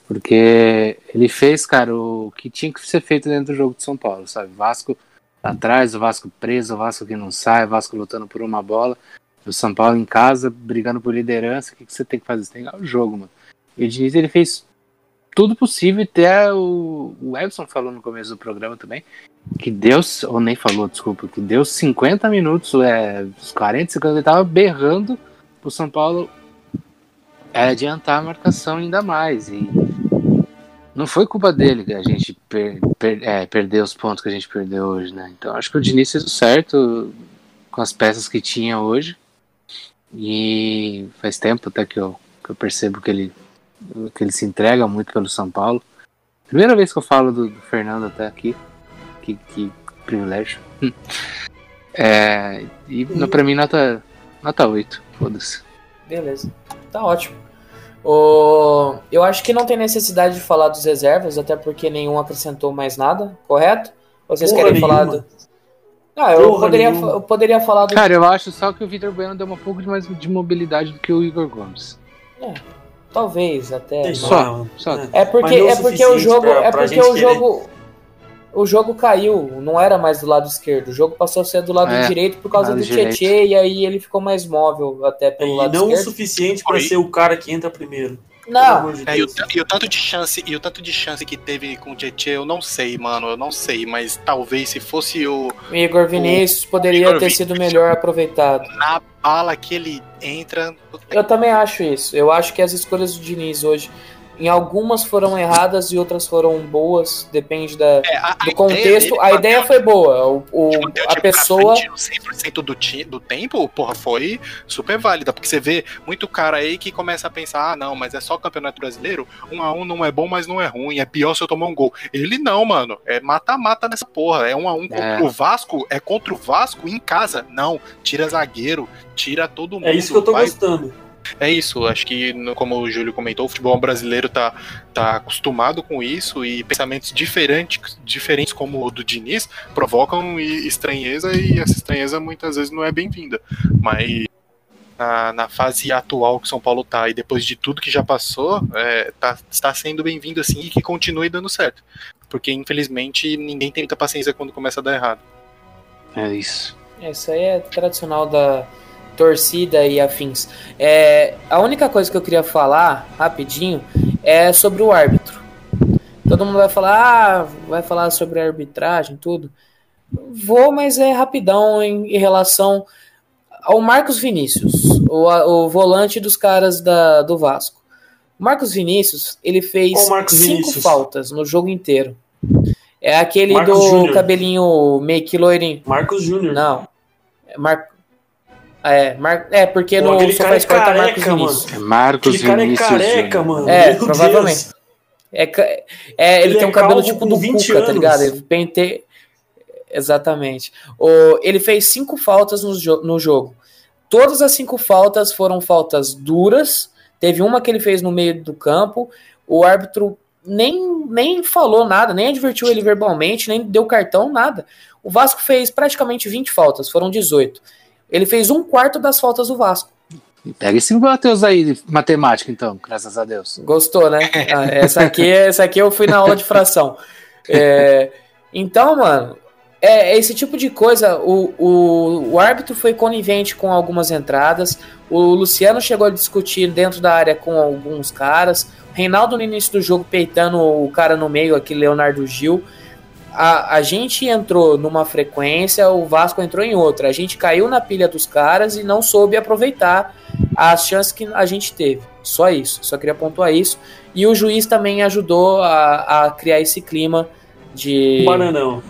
Porque ele fez, cara, o que tinha que ser feito dentro do jogo de São Paulo, sabe? Vasco atrás, o Vasco preso, o Vasco que não sai, o Vasco lutando por uma bola. O São Paulo em casa, brigando por liderança. O que, que você tem que fazer? Você tem que ganhar o jogo, mano. E o Diniz, ele fez tudo possível. Até o, o Edson falou no começo do programa também. Que Deus, ou nem falou, desculpa, que deu 50 minutos, é, uns 40, 50, ele tava berrando pro São Paulo é, adiantar a marcação ainda mais. E não foi culpa dele que a gente per, per, é, perdeu os pontos que a gente perdeu hoje, né? Então acho que o Diniz fez o certo com as peças que tinha hoje. E faz tempo até que eu, que eu percebo que ele, que ele se entrega muito pelo São Paulo. Primeira vez que eu falo do, do Fernando até aqui. Que, que privilégio. <laughs> É, e hum. pra mim, nota, nota 8. Foda-se. Beleza. Tá ótimo. O... Eu acho que não tem necessidade de falar dos reservas, até porque nenhum acrescentou mais nada, correto? Vocês Porra querem nenhuma. falar do. Ah, eu poderia, eu poderia falar do. Cara, eu acho só que o Vitor Bueno deu um pouco de mais de mobilidade do que o Igor Gomes. É, talvez até. Só, só. É porque, é porque o jogo. Pra, é porque o jogo. O jogo caiu, não era mais do lado esquerdo. O jogo passou a ser do lado é, direito por causa do Tietchan e aí ele ficou mais móvel até pelo e lado não esquerdo. o suficiente para ser o cara que entra primeiro. Não. De é, e, o, e, o, tanto de chance, e o tanto de chance que teve com o Tietchan, eu não sei, mano, eu não sei, mas talvez se fosse o Igor Vinícius o, poderia Igor ter Vinícius, sido melhor aproveitado. Na bala que ele entra. Eu também acho isso. Eu acho que as escolhas do Diniz hoje em algumas foram erradas e outras foram boas, depende da, é, a, do contexto. a ideia foi boa. O, o a pessoa. 100% do, do tempo, porra, foi super válida. Porque você vê muito cara aí que começa a pensar: ah, não, mas é só o campeonato brasileiro. Um a um não é bom, mas não é ruim. É pior se eu tomar um gol. Ele não, mano. É mata-mata nessa porra. É um a um contra é. o Vasco. É contra o Vasco em casa. Não. Tira zagueiro, tira todo mundo. É isso que eu tô vai... gostando. É isso, acho que, como o Júlio comentou, o futebol brasileiro tá, tá acostumado com isso e pensamentos diferentes, diferentes como o do Diniz provocam estranheza e essa estranheza muitas vezes não é bem-vinda. Mas na, na, fase atual que São Paulo tá e depois de tudo que já passou, é, tá, está sendo bem-vindo assim e que continue dando certo. Porque infelizmente ninguém tem muita paciência quando começa a dar errado. É isso. Isso aí é tradicional da torcida e afins. É, a única coisa que eu queria falar, rapidinho, é sobre o árbitro. Todo mundo vai falar, ah, vai falar sobre a arbitragem, tudo. Vou, mas é rapidão em, em relação ao Marcos Vinícius, o, o volante dos caras da, do Vasco. Marcos Vinícius, ele fez cinco Vinícius? faltas no jogo inteiro. É aquele Marcos do Júnior. cabelinho meio que loirinho. Marcos Júnior. Não. Mar... É, Mar... é porque Pô, no Sofá Sport tá Marcos Vinícius. É Marcos aquele cara Vinícius. é careca, mano. É, Meu provavelmente. É, é, ele, ele, tem um é cabelo tipo do Cuca, anos. tá ligado? Ele pente... Exatamente. O, ele fez cinco faltas no, jo no jogo. Todas as cinco faltas foram faltas duras. Teve uma que ele fez no meio do campo. O árbitro nem, nem falou nada, nem advertiu ele verbalmente, nem deu cartão, nada. O Vasco fez praticamente 20 faltas, foram 18. Ele fez um quarto das faltas do Vasco. Pega esse Matheus aí, matemática, então, graças a Deus. Gostou, né? <laughs> Ah, essa, aqui, essa aqui eu fui na aula de fração. É, então, mano, é, esse tipo de coisa. O, o, o árbitro foi conivente com algumas entradas. O Luciano chegou a discutir dentro da área com alguns caras. Reinaldo, no início do jogo, peitando o cara no meio aqui, Leonardo Gil a, a gente entrou numa frequência, o Vasco entrou em outra. A gente caiu na pilha dos caras e não soube aproveitar as chances que a gente teve. Só isso, só queria pontuar isso. E o juiz também ajudou a, a criar esse clima de. Bananão.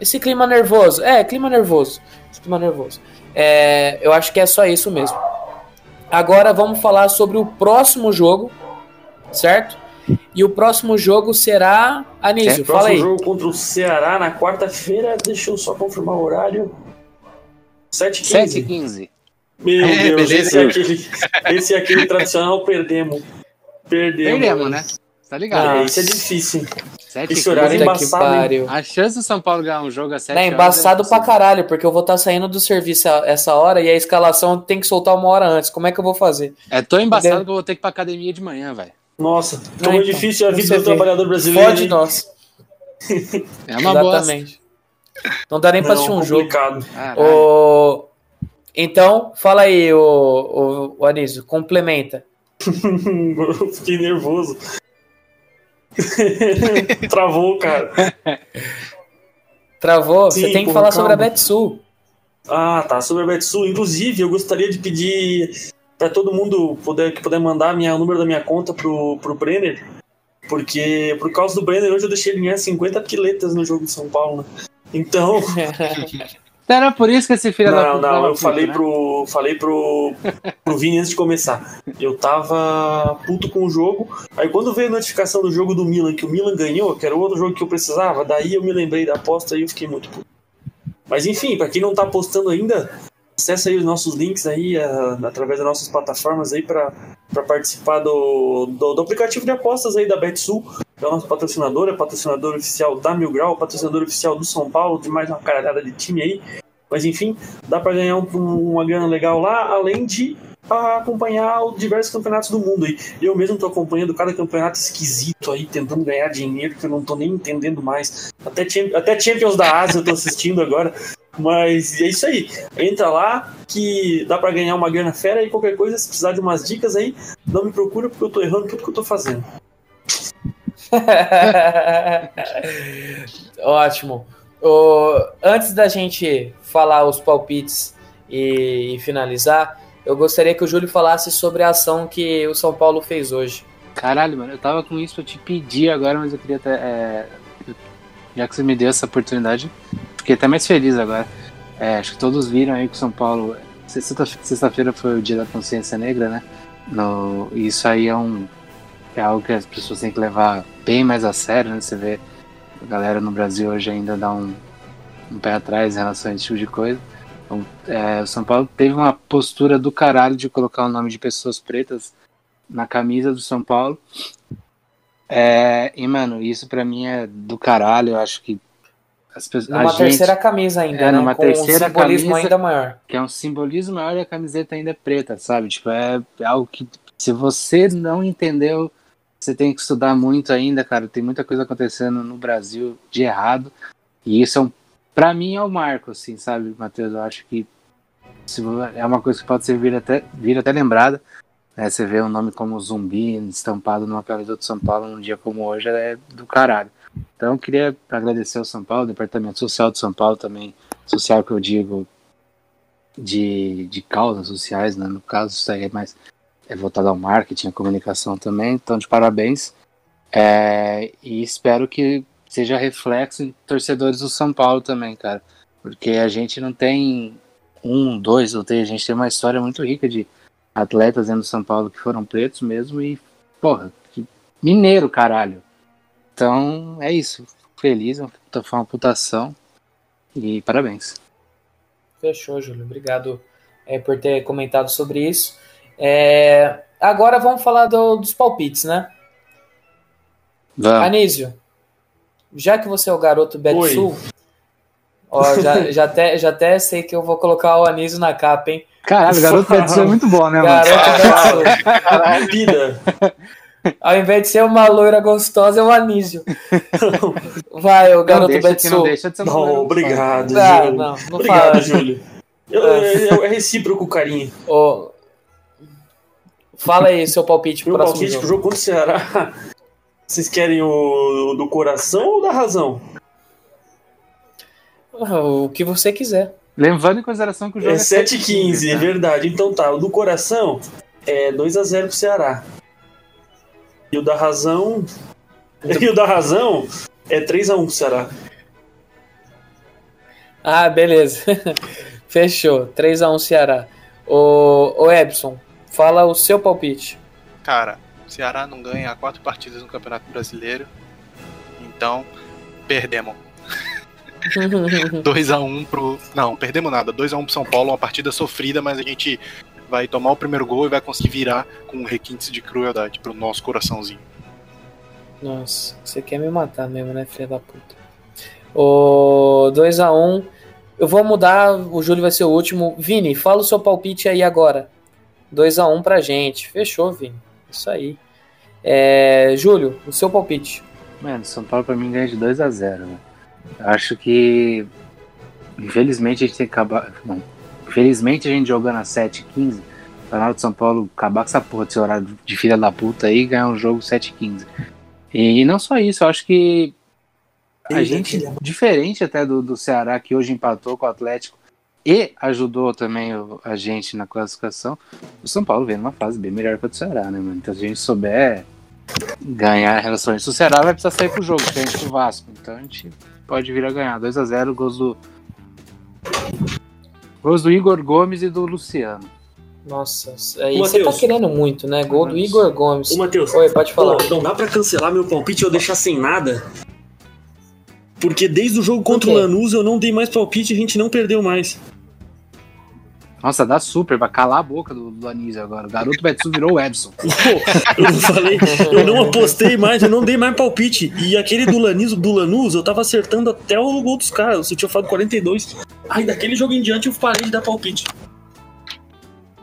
Esse clima nervoso. É, clima nervoso. Esse clima nervoso. É, eu acho que é só isso mesmo. Agora vamos falar sobre o próximo jogo, certo? E o próximo jogo será. Anísio, é, fala aí. O próximo jogo contra o Ceará na quarta-feira. Deixa eu só confirmar o horário. 7h15. 7h15. Meu é, Deus, esse é, aquele, esse é aquele tradicional perdemos. Perdemos. Perdemos, né? Tá ligado? Ah, isso é difícil. Sete esse horário é embaçado. A chance do São Paulo ganhar um jogo a 7 É embaçado é pra caralho, porque eu vou estar tá saindo do serviço essa hora e a escalação tem que soltar uma hora antes. Como é que eu vou fazer? É tão embaçado Entendeu? que eu vou ter que ir pra academia de manhã, velho. Nossa, como é então, difícil a vida do trabalhador brasileiro. Pode nós. É uma Exatamente. Bosta. Não dá nem pra assistir um complicado. jogo. O... Então, fala aí, o, o, o Anísio, complementa. <laughs> Fiquei nervoso. <laughs> Travou, cara. Travou? Sim, Você tem que porra, falar sobre a calma. Betsul. Ah, tá. Sobre a Betsul. Inclusive, eu gostaria de pedir para todo mundo poder, que puder mandar minha, o número da minha conta pro, pro Brenner. Porque por causa do Brenner, hoje eu deixei ele ganhar 50 piletas no jogo de São Paulo, né? Então. <laughs> Era por isso que esse filho da Não, puta não, tava eu puto, falei né? pro. Falei pro, pro Vini antes de começar. Eu tava puto com o jogo. Aí quando veio a notificação do jogo do Milan, que o Milan ganhou, que era o outro jogo que eu precisava, daí eu me lembrei da aposta e eu fiquei muito puto. Mas enfim, pra quem não tá apostando ainda, acessa aí os nossos links aí, ah, através das nossas plataformas aí pra participar do, do, do aplicativo de apostas aí da BetSul. É o nosso patrocinador, é patrocinador oficial da Mil Grau, patrocinador oficial do São Paulo, de mais uma caralhada de time aí. Mas enfim, dá pra ganhar um- uma grana legal lá, além de acompanhar os diversos campeonatos do mundo aí. Eu mesmo tô acompanhando cada campeonato esquisito aí, tentando ganhar dinheiro que eu não tô nem entendendo mais. Até, até Champions da Ásia eu tô assistindo agora. Mas é isso aí. Entra lá que dá pra ganhar uma grana fera e qualquer coisa, se precisar de umas dicas aí, não me procura porque eu tô errando tudo que eu tô fazendo. <laughs> Ótimo. O- antes da gente falar os palpites e, e finalizar, eu gostaria que o Júlio falasse sobre a ação que o São Paulo fez hoje. Caralho, mano, eu tava com isso pra te pedir agora, mas eu queria até. é, já que você me deu essa oportunidade, fiquei até mais feliz agora. É, acho que todos viram aí que São Paulo. Sexta- Sexta-feira foi o dia da consciência negra, né? No, isso aí é um. É algo que as pessoas têm que levar bem mais a sério, né? Você vê a galera no Brasil hoje ainda dá um, um pé atrás em relação a esse tipo de coisa. Então, é, o São Paulo teve uma postura do caralho de colocar o nome de pessoas pretas na camisa do São Paulo. É, e, mano, isso pra mim é do caralho. Eu acho que as pessoas. Numa a gente, terceira camisa ainda, É, né? numa Com terceira um simbolismo camisa. ainda maior. que é um simbolismo maior e a camiseta ainda é preta, sabe? Tipo, é, é algo que se você não entendeu, você tem que estudar muito ainda, cara. Tem muita coisa acontecendo no Brasil de errado. E isso é um, pra mim é um marco, assim, sabe, Matheus? Eu acho que se é uma coisa que pode ser vir até, vir até lembrada. Né? Você vê um nome como Zumbi estampado numa camisa do São Paulo num dia como hoje é do caralho. Então queria agradecer ao São Paulo, o Departamento Social de São Paulo também, social que eu digo de, de causas sociais, né? No caso, isso aí é mais é voltado ao marketing, à comunicação também. Então, de parabéns. É, e espero que seja reflexo em torcedores do São Paulo também, cara. Porque a gente não tem um, dois, não tem, a gente tem uma história muito rica de atletas dentro do São Paulo que foram pretos mesmo e, porra, mineiro, caralho. Então, é isso. Feliz, foi uma putação. E parabéns. Fechou, Júlio. Obrigado é, por ter comentado sobre isso. É, agora vamos falar do- dos palpites, né? Vamos. Anísio, já que você é o garoto Oi. Betsul, ó, já, <laughs> já, até, já até sei que eu vou colocar o Anísio na capa, hein? Caralho, o garoto Betson é <laughs> muito bom, né, mano? Garoto Betsul. Vida. <laughs> Ao invés de ser uma loira gostosa, é o Anísio. <laughs> Vai, o Não garoto deixa, que não deixa de ser uma Não, loira obrigado, Júlio. não, não Obrigado, fala. Júlio. Eu- eu- É recíproco o carinho. Ô, Fala aí seu palpite pro Meu próximo palpite pro jogo. jogo contra o Ceará. Vocês querem o do coração ou da razão? Ah, O que você quiser. Levando em consideração que o jogo É é 7h15, é né? verdade. Então tá, o do coração é 2x0 pro Ceará. E o da razão. <laughs> E o da razão é 3x1 pro Ceará. Ah, beleza. <laughs> Fechou. 3x1 Ceará. Ô, ô Ebson, fala o seu palpite. Cara, o Ceará não ganha há quatro partidas no Campeonato Brasileiro. Então, perdemos. <laughs> 2x1 pro. Não, perdemos nada. 2x1 pro São Paulo, uma partida sofrida, mas a gente vai tomar o primeiro gol e vai conseguir virar com requintes de crueldade pro nosso coraçãozinho. Nossa, você quer me matar mesmo, né, filha da puta? O 2x1. Eu vou mudar, o Júlio vai ser o último. Vini, fala o seu palpite aí agora. 2x1 pra gente. Fechou, Vini. Isso aí. É, Júlio, o seu palpite. Mano, São Paulo pra mim ganha de 2 a 0 né? Acho que. Infelizmente a gente tem que acabar. Não. Infelizmente a gente jogando a 7 15 tá na hora de São Paulo acabar com essa porra desse horário de filha da puta aí e ganhar um jogo 7 15 E não só isso, eu acho que a gente, diferente até do, do Ceará, que hoje empatou com o Atlético e ajudou também o- a gente na classificação, o São Paulo vem numa fase bem melhor que a do Ceará, né, mano? Então, se a gente souber ganhar relações, o Ceará vai precisar sair pro jogo, diferente do Vasco. Então, a gente pode vir a ganhar. 2x0, gols do. Gols do Igor Gomes e do Luciano. Nossa, aí você tá querendo muito, né? Gol do Igor Gomes. Ô, Matheus, Oi, pode falar. Pô, não dá pra cancelar meu palpite e eu deixar sem nada? Porque desde o jogo contra o quê? Lanús eu não dei mais palpite e a gente não perdeu mais. Nossa, dá super, vai calar a boca do, do Anísio agora. O garoto Betsu virou o Edson. Pô, eu não falei, eu não apostei mais, eu não dei mais palpite. E aquele do Lanús, do Lanús eu tava acertando até o gol dos caras. Eu tinha falado 42. Aí daquele jogo em diante eu parei de dar palpite.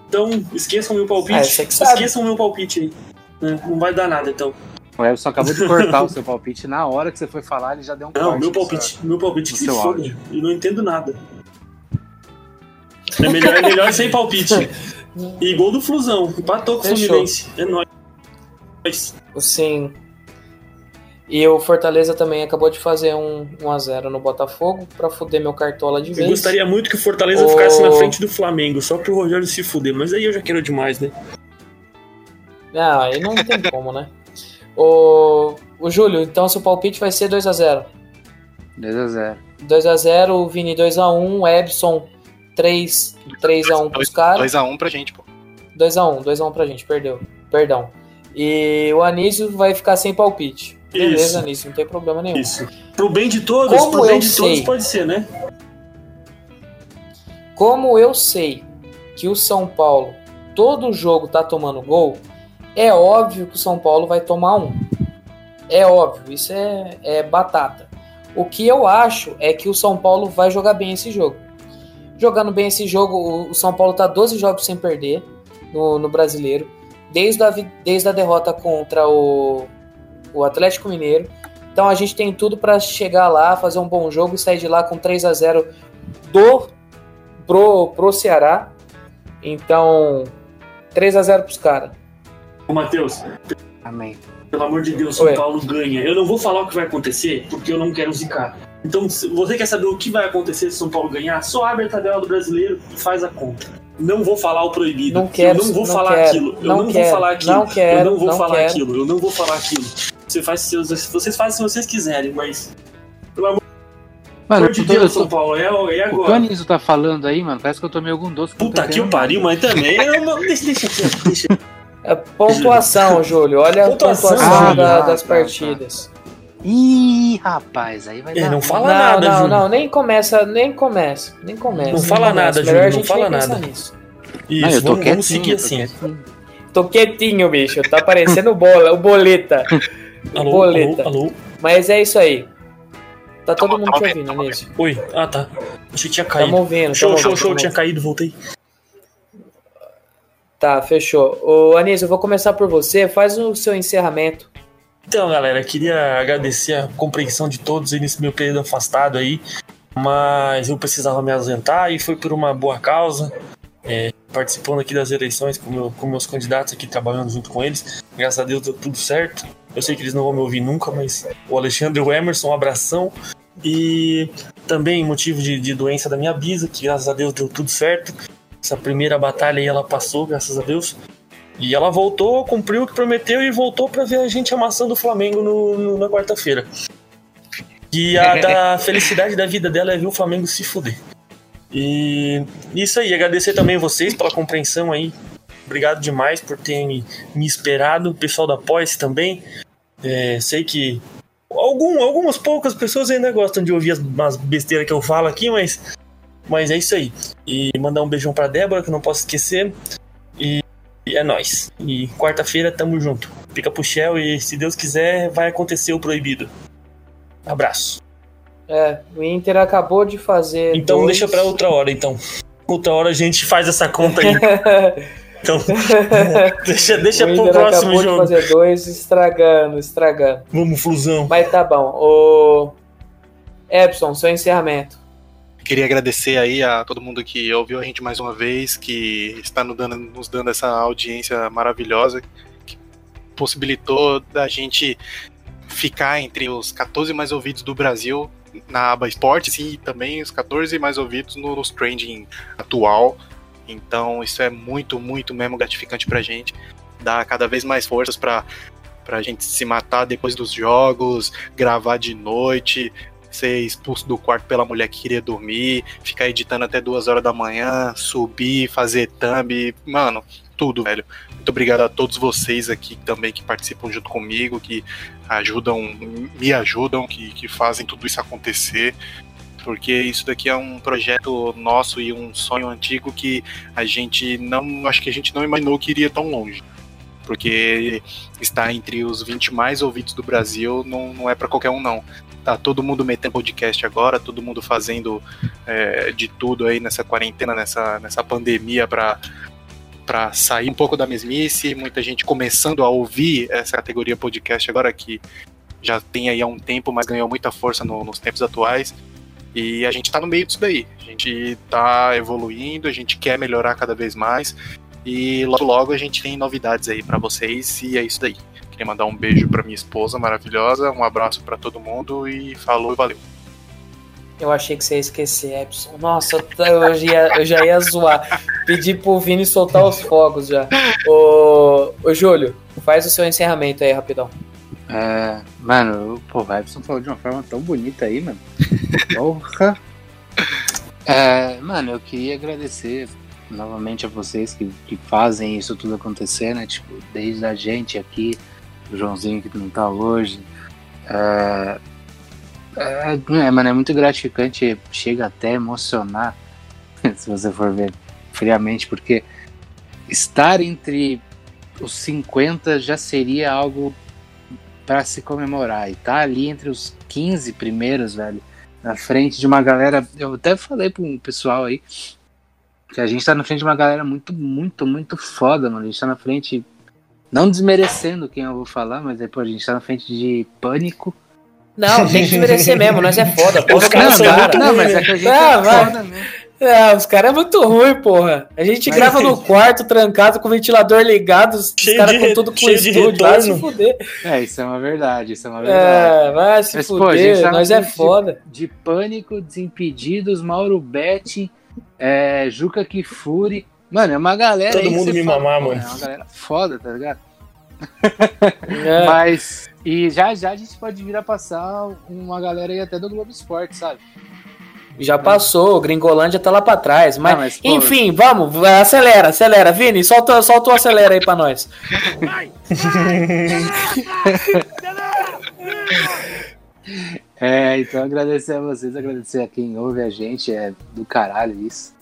Então, esqueçam meu palpite. Ah, sabe. esqueçam meu palpite aí. né? Não vai dar nada, então. O Edson acabou de cortar o seu palpite. Na hora que você foi falar, ele já deu um Não, corte meu palpite. Meu palpite que se seu foda. áudio. Eu não entendo nada. É melhor, é <laughs> melhor sem palpite. E gol do Flusão. Empatou com o. Fluminense. É nóis. Sim. E o Fortaleza também acabou de fazer um 1x0 no Botafogo pra fuder meu cartola de Eu vez. gostaria muito que o Fortaleza Ô. ficasse na frente do Flamengo, só pro Rogério se fuder. Mas aí eu já quero demais, né? Ah, aí não tem <laughs> como, né? O, o Júlio, então seu palpite vai ser 2x0. 2x0. 2x0, o Vini 2x1, o Ebson 3, 3x1 pros caras. 2x1 pra gente, pô. 2x1, 2x1 pra gente, perdeu. Perdão. E o Anísio vai ficar sem palpite. Beleza, Isso. Anísio, não tem problema nenhum. Isso. Pro bem de todos, Como pro bem de sei? todos pode ser, né? Como eu sei que o São Paulo, todo jogo tá tomando gol, é óbvio que o São Paulo vai tomar um. É óbvio, isso é, é batata. O que eu acho é que o São Paulo vai jogar bem esse jogo. Jogando bem esse jogo, o- São Paulo tá 12 jogos sem perder no, no brasileiro, desde a, desde a derrota contra o, o Atlético Mineiro. Então a gente tem tudo para chegar lá, fazer um bom jogo e sair de lá com 3 a 0 do pro, pro Ceará. Então, 3 a 0 pros caras. Ô, Matheus, Amém. pelo amor de Deus, São Oi. Paulo ganha. Eu não vou falar o que vai acontecer, porque eu não quero zicar. Então, se você quer saber o que vai acontecer se São Paulo ganhar, só abre a tabela do brasileiro e faz a conta. Não vou falar o proibido. Não quero, eu não vou não falar quero, aquilo. Eu não não, quero, vou falar aquilo. não quero, eu não vou não falar quero. aquilo. Eu não vou falar aquilo. Você faz, seus- vocês fazem se vocês quiserem, mas. Pelo amor Mano, de Deus, São Paulo, é, é o que o agora. Anísio tá falando aí, mano, parece que eu tomei algum doce. Puta que o pariu, mas também. eu não- deixa, deixa aqui, deixa. É pontuação, Júlio. Olha Pontuação, a pontuação Júlio. da- Ah, das tá, partidas. Ih, rapaz, aí vai É, dar. não ruim. fala não, nada, não, Júlio. não, nem começa, nem começa, nem começa. Não nem fala começa. nada, Melhor Júlio, não gente fala nada. nisso. Isso, Não, eu tô vamos, quietinho, vamos seguir assim. quietinho. Tô quietinho, bicho. Tá parecendo bola, o boleta. <laughs> Alô, Boleta. alô, alô. Mas é isso aí. Tá todo Tamo- mundo tamo te ouvindo, ouvindo, Anísio. Oi, ah tá. Achei que tinha caído. Tamo ouvindo. Show, tamo show, show, tinha caído, voltei. Tá, fechou. Ô, Anísio, eu vou começar por você. Faz o seu encerramento. Então, galera, queria agradecer a compreensão de todos aí nesse meu período afastado aí, mas eu precisava me ausentar e foi por uma boa causa, é, participando aqui das eleições com, meu, com meus candidatos aqui, trabalhando junto com eles. Graças a Deus deu tudo certo. Eu sei que eles não vão me ouvir nunca, mas o Alexandre e o Emerson, um abração. E também motivo de, de doença da minha bisa, que graças a Deus deu tudo certo. Essa primeira batalha aí ela passou, graças a Deus. E ela voltou, cumpriu o que prometeu e voltou pra ver a gente amassando o Flamengo no, no- na quarta-feira. E a <laughs> da felicidade da vida dela é ver o Flamengo se fuder. E isso aí, agradecer também vocês pela compreensão aí. Obrigado demais por terem me, me esperado. O pessoal da Pós também. É, sei que algum, algumas poucas pessoas ainda gostam de ouvir as, as besteiras que eu falo aqui, mas, mas é isso aí. E mandar um beijão pra Débora, que eu não posso esquecer. E é nóis. E quarta-feira tamo junto. Fica pro Shell e se Deus quiser vai acontecer o proibido. Abraço. É, o Inter acabou de fazer. Então dois- deixa pra outra hora então. Outra hora a gente faz essa conta aí. <laughs> Então <laughs> deixa, deixa o pro Inter próximo acabou de jogo. fazer dois, estragando, estragando. Vamos, Flusão. Mas tá bom. O Epson, seu encerramento. Queria agradecer aí a todo mundo que ouviu a gente mais uma vez, que está nos dando, nos dando essa audiência maravilhosa, que possibilitou da gente ficar entre os 14 mais ouvidos do Brasil na aba esportes e também os 14 mais ouvidos nos trending atual. Então isso é muito, muito mesmo gratificante pra gente. Dá cada vez mais forças pra, pra gente se matar depois dos jogos, gravar de noite, ser expulso do quarto pela mulher que queria dormir, ficar editando até duas horas da manhã, subir, fazer thumb, mano, tudo, velho. Muito obrigado a todos vocês aqui também que participam junto comigo, que ajudam, me ajudam, que, que fazem tudo isso acontecer. Porque isso daqui é um projeto nosso e um sonho antigo que a gente não. Acho que a gente não imaginou que iria tão longe porque está entre os 20 mais ouvidos do Brasil não, não é para qualquer um não. Tá todo mundo metendo podcast agora, todo mundo fazendo é, de tudo aí nessa quarentena, nessa, nessa pandemia para para sair um pouco da mesmice, muita gente começando a ouvir essa categoria podcast agora que já tem aí há um tempo, mas ganhou muita força no, nos tempos atuais. E a gente está no meio disso daí. A gente está evoluindo, a gente quer melhorar cada vez mais. E logo logo a gente tem novidades aí para vocês e é isso daí. Queria mandar um beijo para minha esposa maravilhosa, um abraço para todo mundo e falou e valeu. Eu achei que você ia esquecer, Epson. Nossa, eu já, ia, eu já ia zoar. Pedir pro Vini soltar os fogos já. Ô, ô Júlio, faz o seu encerramento aí, rapidão. É, mano, pô, o Epson falou de uma forma tão bonita aí, mano. Porra. É, mano, eu queria agradecer novamente a vocês que, que fazem isso tudo acontecer, né? Tipo, desde a gente aqui, Joãozinho que não tá hoje. É, é, é, mano, é muito gratificante, chega até a emocionar, <laughs> se você for ver friamente, porque estar entre os 50 já seria algo para se comemorar. E tá ali entre os 15 primeiros, velho, na frente de uma galera. Eu até falei para um pessoal aí que a gente tá na frente de uma galera muito, muito, muito foda, mano. A gente tá na frente. Não desmerecendo quem eu vou falar, mas depois a gente tá na frente de Pânico. Não, tem que desmerecer mesmo, nós é foda. Pô, os caras são não, muito não, mas é que a gente Ah, é vai. foda mesmo. É, os caras é muito ruim, porra. A gente Mas- grava no quarto, trancado, com o ventilador ligado, os caras com tudo com estúdio. Vai se fuder. É, isso é uma verdade, isso é uma verdade. É, vai se Mas, pô, a fuder, gente tá nós é frente de- foda. De Pânico, Desimpedidos, Mauro Betti, é, Juca Kifuri. Mano, é uma galera Todo mundo me fala, mamar, pô, mano. É uma galera foda, tá ligado? <laughs> É. Mas, e já já a gente pode vir a passar uma galera aí até do Globo Esporte, sabe? Já passou, o Gringolândia tá lá pra trás. Mas, Ah, mas, pô, enfim, vamos, vai, acelera, acelera. Vini, solta, solta o acelera aí pra nós. <laughs> É, então agradecer a vocês, agradecer a quem ouve a gente, é do caralho isso.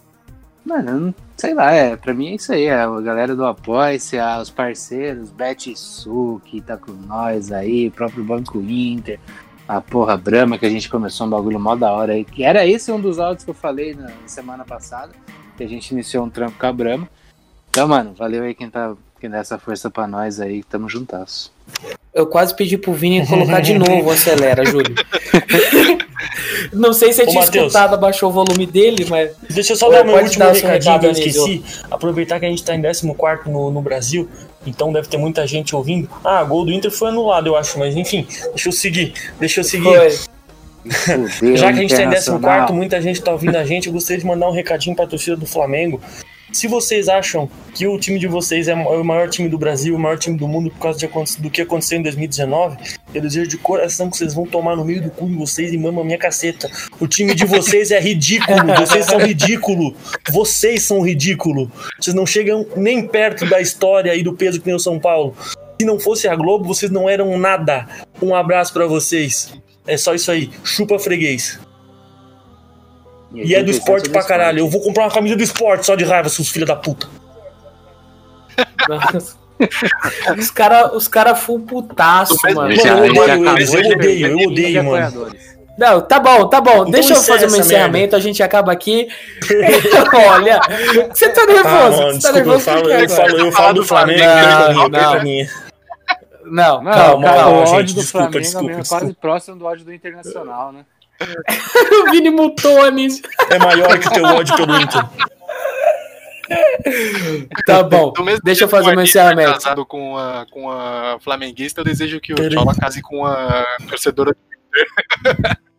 Mano, sei lá, é, pra mim é isso aí, é a galera do Apoia-se, os parceiros, Bet Su, que tá com nós aí, próprio Banco Inter, a porra Brahma, que a gente começou um bagulho mó da hora aí, que era esse um dos áudios que eu falei na semana passada, que a gente iniciou um trampo com a Brahma. Então, mano, valeu aí quem tá quem dá essa força pra nós aí, tamo juntasso. Eu quase pedi pro Vini colocar de novo o acelera, Júlio. <laughs> Não sei se você Ô, tinha Matheus. escutado, abaixou o volume dele, mas. Deixa eu só dar meu último dar recadinho que eu esqueci. Aproveitar que a gente tá em 14 no, no Brasil, então deve ter muita gente ouvindo. Ah, gol do Inter foi anulado, eu acho, mas enfim, deixa eu seguir. Deixa eu seguir. Foi. Já que a gente tá em 14, Internacional. muita gente tá ouvindo a gente, eu gostaria de mandar um recadinho pra torcida do Flamengo. Se vocês acham que o time de vocês é o maior time do Brasil, o maior time do mundo por causa de do que aconteceu em 2019, eu desejo de coração que vocês vão tomar no meio do cu de vocês e mamam a minha caceta. O time de vocês é ridículo, <laughs> vocês são ridículo. Vocês são ridículo. Vocês não chegam nem perto da história e do peso que tem o São Paulo. Se não fosse a Globo, vocês não eram nada. Um abraço pra vocês. É só isso aí. Chupa freguês. E é do esporte pra caralho. Eu vou comprar uma camisa do esporte só de raiva, seus filhos da puta. Nossa. Os caras os cara full putaço, mano. Já- Mano, eu já eles, de eu ver. odeio, eu odeio, mano. Não, tá bom, tá bom. Então Deixa eu fazer meu essa encerramento, a gente acaba aqui. <laughs> Olha, você tá nervoso. Ah, mano, você tá desculpa, eu nervoso falo, eu falo, eu falo do Flamengo, Não, não. Não, Não, calma, calma. o gente, ódio do desculpa, Flamengo desculpa, é quase desculpa. próximo do ódio do Internacional, né? <laughs> O Vini mutou nisso. É maior que o teu ódio pelo Inter. Tá bom. Mesmo Deixa eu que fazer o meu Anísio encerramento. Casado com a, com a flamenguista, eu desejo que o Chola case com a torcedora.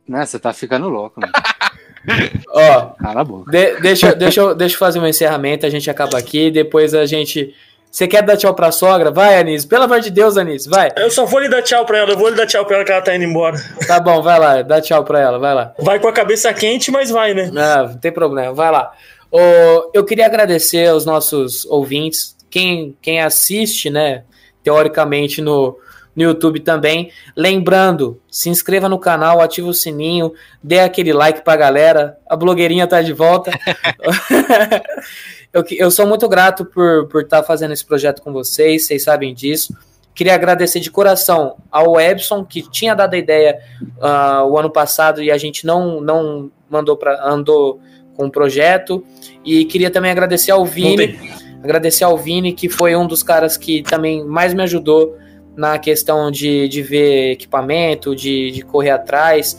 Né, você tá ficando louco, mano. <laughs> Ó, Cala a boca. de- deixa, deixa, eu- deixa eu fazer meu encerramento, a gente acaba aqui, depois a gente. Você quer dar tchau pra sogra? Vai, Anísio. Pelo amor de Deus, Anísio, vai. Eu só vou lhe dar tchau pra ela, eu vou lhe dar tchau pra ela que ela tá indo embora. Tá bom, vai lá, dá tchau pra ela, vai lá. Vai com a cabeça quente, mas vai, né? Não, não tem problema, vai lá. Ô, eu queria agradecer aos nossos ouvintes, quem, quem assiste, né, teoricamente no, no YouTube também. Lembrando, se inscreva no canal, ativa o sininho, dê aquele like pra galera. A blogueirinha tá de volta. <laughs> <laughs> eu, eu sou muito grato por estar por tá fazendo esse projeto com vocês, vocês sabem disso. Queria agradecer de coração ao Ebson, que tinha dado a ideia ah, o ano passado e a gente não, não mandou para andou com o projeto. E queria também agradecer ao Vini, agradecer ao Vini, que foi um dos caras que também mais me ajudou na questão de, de ver equipamento, de, de correr atrás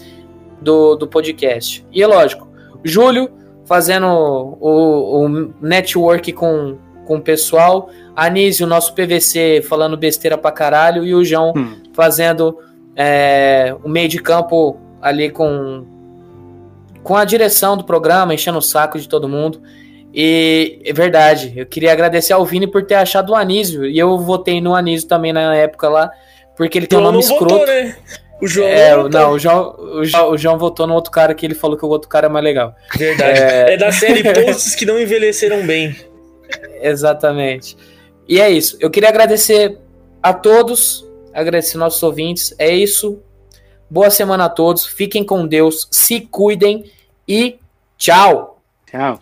do, do podcast. E é lógico, Júlio fazendo o, o network com, com o pessoal, Anísio, nosso PVC, falando besteira pra caralho, e o João Hum. fazendo é, o meio de campo ali com, com a direção do programa, enchendo o saco de todo mundo. E é verdade, eu queria agradecer ao Vini por ter achado o Anísio, e eu votei no Anísio também na época lá, porque ele tem um nome não escroto. votou, né? O João É, não votou. não, o João, o, João, o João votou no outro cara que ele falou que o outro cara é mais legal. Verdade. É... da série <laughs> Posts que não envelheceram bem. Exatamente. E é isso. Eu queria agradecer a todos, agradecer nossos ouvintes. É isso. Boa semana a todos. Fiquem com Deus, se cuidem e tchau. Tchau.